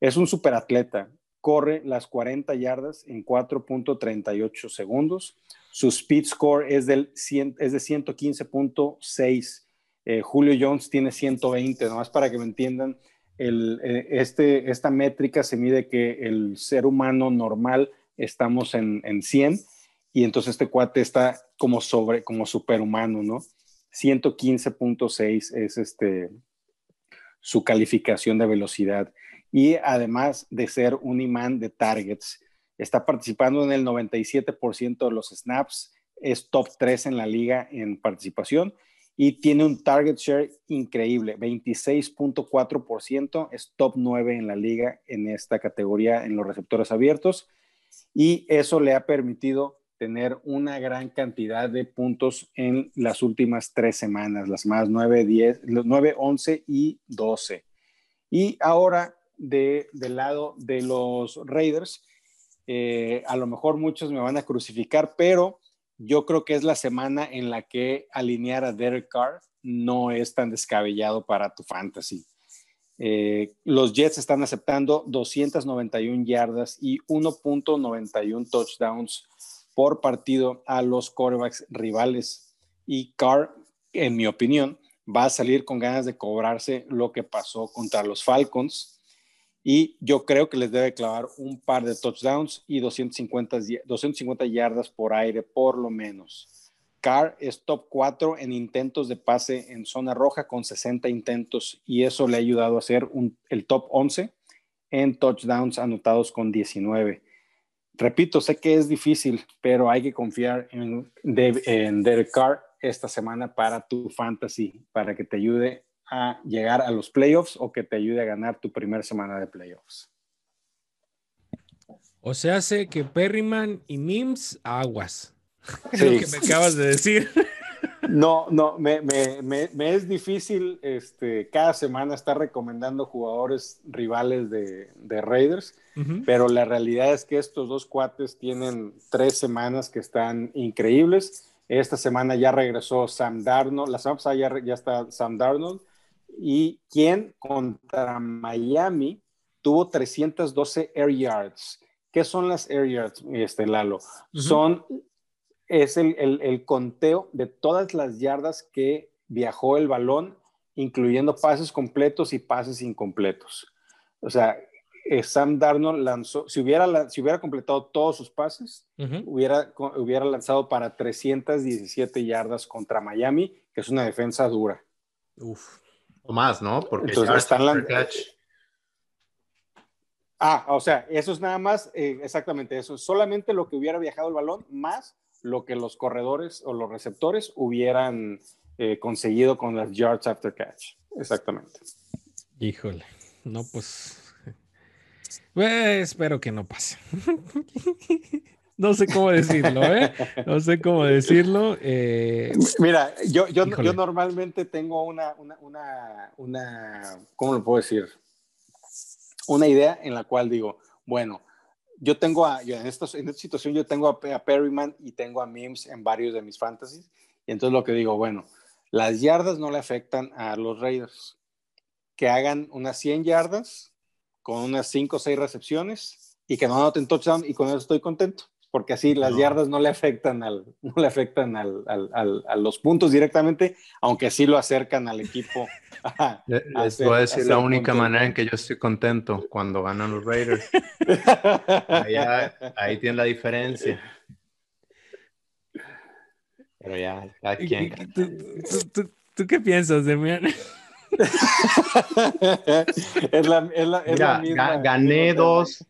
Es un superatleta, corre las 40 yardas en 4.38 segundos. Su speed score es, del es de 115.6 eh, Julio Jones tiene 120, nomás para que me entiendan, eh, este, esta métrica se mide que el ser humano normal estamos en, 100 y entonces este cuate está como sobre, como superhumano, ¿no? 115.6 es este, su calificación de velocidad y además de ser un imán de targets, está participando en el 97% de los snaps, es top 3 en la liga en participación y tiene un target share increíble, 26.4%, es top 9 en la liga en esta categoría en los receptores abiertos y eso le ha permitido tener una gran cantidad de puntos en las últimas tres semanas, las más 9, 10, 9, 11 y 12. Y ahora de, del lado de los Raiders, eh, a lo mejor muchos me van a crucificar, pero yo creo que es la semana en la que alinear a Derek Carr no es tan descabellado para tu fantasy. Eh, los Jets están aceptando 291 yardas y 1.91 touchdowns por partido a los quarterbacks rivales. Y Carr, en mi opinión, va a salir con ganas de cobrarse lo que pasó contra los Falcons y yo creo que les debe clavar un par de touchdowns y 250, 250 yardas por aire por lo menos. Carr es top 4 en intentos de pase en zona roja con 60 intentos y eso le ha ayudado a ser el top 11 en touchdowns anotados con 19. Repito, sé que es difícil, pero hay que confiar en, en Derek Carr esta semana para tu fantasy, para que te ayude a llegar a los playoffs o que te ayude a ganar tu primera semana de playoffs. O sea, hace que Perryman y Mims aguas. Es lo que me acabas de decir. No, no, me, es difícil este, cada semana estar recomendando jugadores rivales de, Raiders, pero la realidad es que estos dos cuates tienen tres semanas que están increíbles. Esta semana ya regresó Sam Darnold, la semana pasada ya, ya está Sam Darnold, y quien contra Miami tuvo 312 air yards. ¿Qué son las air yards, este, Lalo? Son, es el, el, conteo de todas las yardas que viajó el balón, incluyendo pases completos y pases incompletos. O sea, eh, Sam Darnold lanzó, si hubiera, si hubiera completado todos sus pases, hubiera, hubiera lanzado para 317 yardas contra Miami, que es una defensa dura. Uf. O más, ¿no? Porque Entonces, están la... Ah, o sea, eso es nada más, eh, exactamente eso, solamente lo que hubiera viajado el balón, más lo que los corredores o los receptores hubieran eh, conseguido con las yards after catch. Exactamente. Híjole, no, pues, *laughs* pues espero que no pase. *laughs* no sé cómo decirlo, ¿eh? No sé cómo decirlo. Eh, Mira, yo, yo, yo, normalmente tengo una, una, una, una, ¿cómo lo puedo decir? una idea en la cual digo, bueno, yo tengo a, en, esta, en esta situación yo tengo a, Perryman y tengo a Mims en varios de mis fantasies, y entonces lo que digo, bueno, las yardas no le afectan a los Raiders. Que hagan unas 100 yardas con unas 5 o 6 recepciones y que no anoten touchdown y con eso estoy contento porque así las yardas no le afectan, al, no le afectan al, al, a los puntos directamente, aunque sí lo acercan al equipo. Les voy a decir la única manera en que yo estoy contento cuando ganan los Raiders. ahí, ahí tienen la diferencia. Pero ya, cada quien. ¿Tú, qué piensas, Demian? Es la, es la, es la misma, gané dos.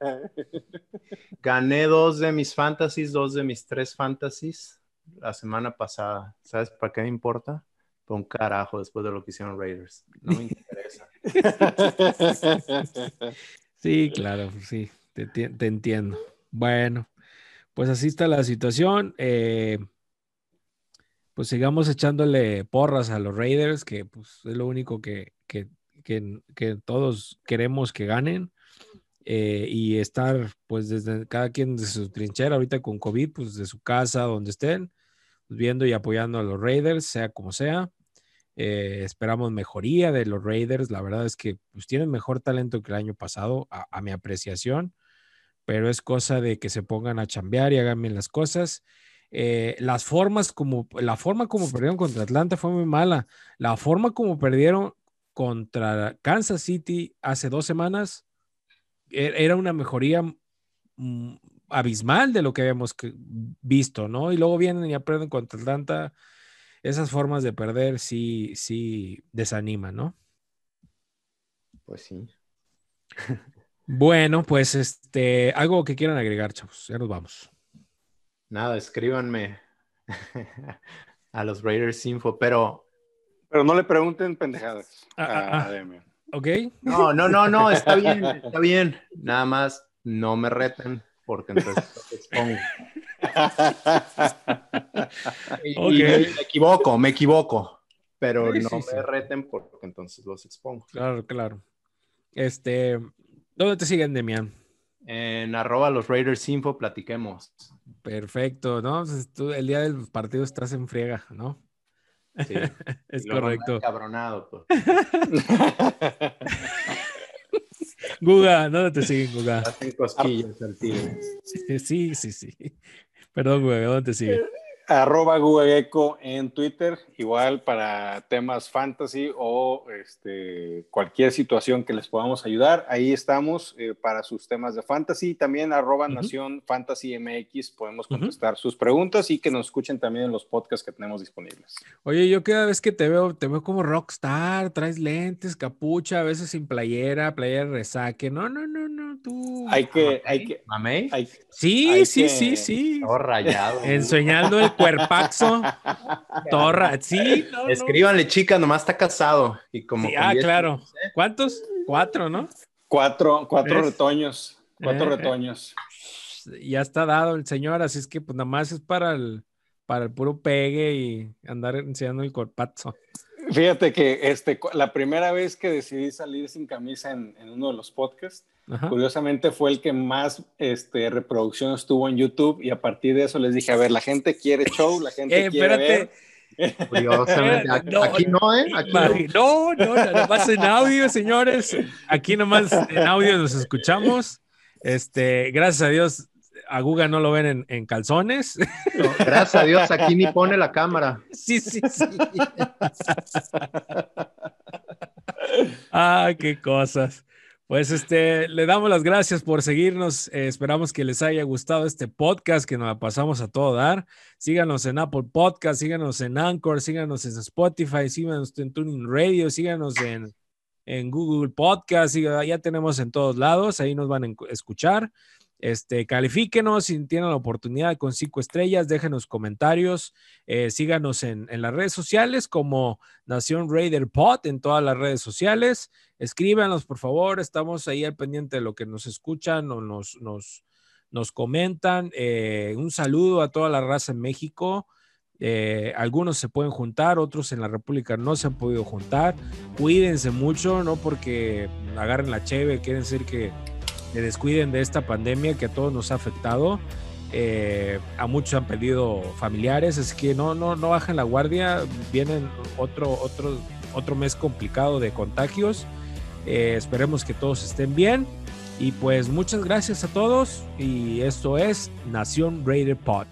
Gané dos de mis fantasies, dos de mis tres fantasies la semana pasada. ¿Sabes para qué me importa? Por un carajo después de lo que hicieron Raiders. No me interesa. *laughs* sí, claro, sí, te, te, entiendo. Bueno, pues así está la situación. Eh, pues sigamos echándole porras a los Raiders, que pues, es lo único que, que, que, todos queremos que ganen. Eh, y estar pues desde cada quien de su trinchera ahorita con COVID, pues de su casa, donde estén, pues, viendo y apoyando a los Raiders, sea como sea. Eh, esperamos mejoría de los Raiders. La verdad es que pues, tienen mejor talento que el año pasado, a, a mi apreciación, pero es cosa de que se pongan a chambear y hagan bien las cosas. Eh, las formas como, la forma como perdieron contra Atlanta fue muy mala. La forma como perdieron contra Kansas City hace dos semanas e-, era una mejoría mm, abismal de lo que habíamos visto, ¿no? Y luego vienen y aprenden contra Atlanta. Esas formas de perder sí, sí desaniman, ¿no? Pues sí. *laughs* bueno, pues este, algo que quieran agregar, chavos. Ya nos vamos. Nada, escríbanme *laughs* a los Raiders Info, pero... Pero no le pregunten pendejadas ah, ah, a, ah. ¿Ok? No, no, no, no, está bien, está bien. Nada más no me reten porque entonces expongo. y, me equivoco, me equivoco, pero no me reten porque entonces los expongo. Claro, claro. Este, ¿dónde te siguen, Demian? En arroba los Raiders Info, platiquemos. Perfecto, ¿no? Pues, el día del partido estás en friega, ¿no? Sí. *laughs* es correcto. Cabronado, pues. *laughs* Guga, ¿dónde te siguen, Guga? Hacen cosquillas al *laughs* Sí, sí, sí. Perdón, Guga, ¿dónde te siguen? Arroba Guageco en Twitter, igual para temas fantasy o este, cualquier situación que les podamos ayudar. Ahí estamos eh, para sus temas de fantasy. También arroba Nación Fantasy MX podemos contestar sus preguntas y que nos escuchen también en los podcasts que tenemos disponibles. Oye, yo cada vez que te veo, te veo como rockstar, traes lentes, capucha, a veces sin playera, playera resaque. No, no, no, no, tú. Hay que, hay que. ¿Mamey? sí, sí, sí, sí. Todo rayado. Enseñando el cuerpaxo, torra, sí. Escríbanle, chica, nomás está casado. Y como ah, claro. ¿Cuántos? Cuatro, ¿no? Cuatro, cuatro retoños. Cuatro eh, retoños. Ya está dado el señor, así es que pues nada más es para el, para el puro pegue y andar enseñando el cuerpazo. Fíjate que este, la primera vez que decidí salir sin camisa en, en uno de los podcasts, Curiosamente fue el que más este, reproducción estuvo en YouTube y a partir de eso les dije, a ver, la gente quiere show, la gente eh, quiere ver. Curiosamente, *laughs* aquí, no, ¿eh? Aquí no. no, no, no, más en audio, señores. Aquí nomás en audio nos escuchamos. Este, gracias a Dios, a Guga no lo ven en, calzones. gracias a Dios, aquí ni pone la cámara. Sí, sí, sí. ah, qué cosas. Pues este, le damos las gracias por seguirnos. Eh, esperamos que les haya gustado este podcast, que nos la pasamos a todo dar. Síganos en Apple Podcast, síganos en Anchor, síganos en Spotify, síganos en Tuning Radio, síganos en, en Google Podcast, ya tenemos en todos lados, ahí nos van a escuchar. Este, califíquenos si tienen la oportunidad con cinco estrellas, déjenos comentarios, eh, síganos en, las redes sociales como Nación Raider Pod en todas las redes sociales. Escríbanos, por favor, estamos ahí al pendiente de lo que nos escuchan o nos, nos, nos comentan. Eh, un saludo a toda la raza en México. Eh, algunos se pueden juntar, otros en la República no se han podido juntar. Cuídense mucho, no porque agarren la cheve, quieren decir que se descuiden de esta pandemia que a todos nos ha afectado. Eh, a muchos han perdido familiares, así que no, no, no bajen la guardia. Vienen otro, otro, otro mes complicado de contagios. Eh, esperemos que todos estén bien. Y pues muchas gracias a todos. Y esto es Nación Raider Pod.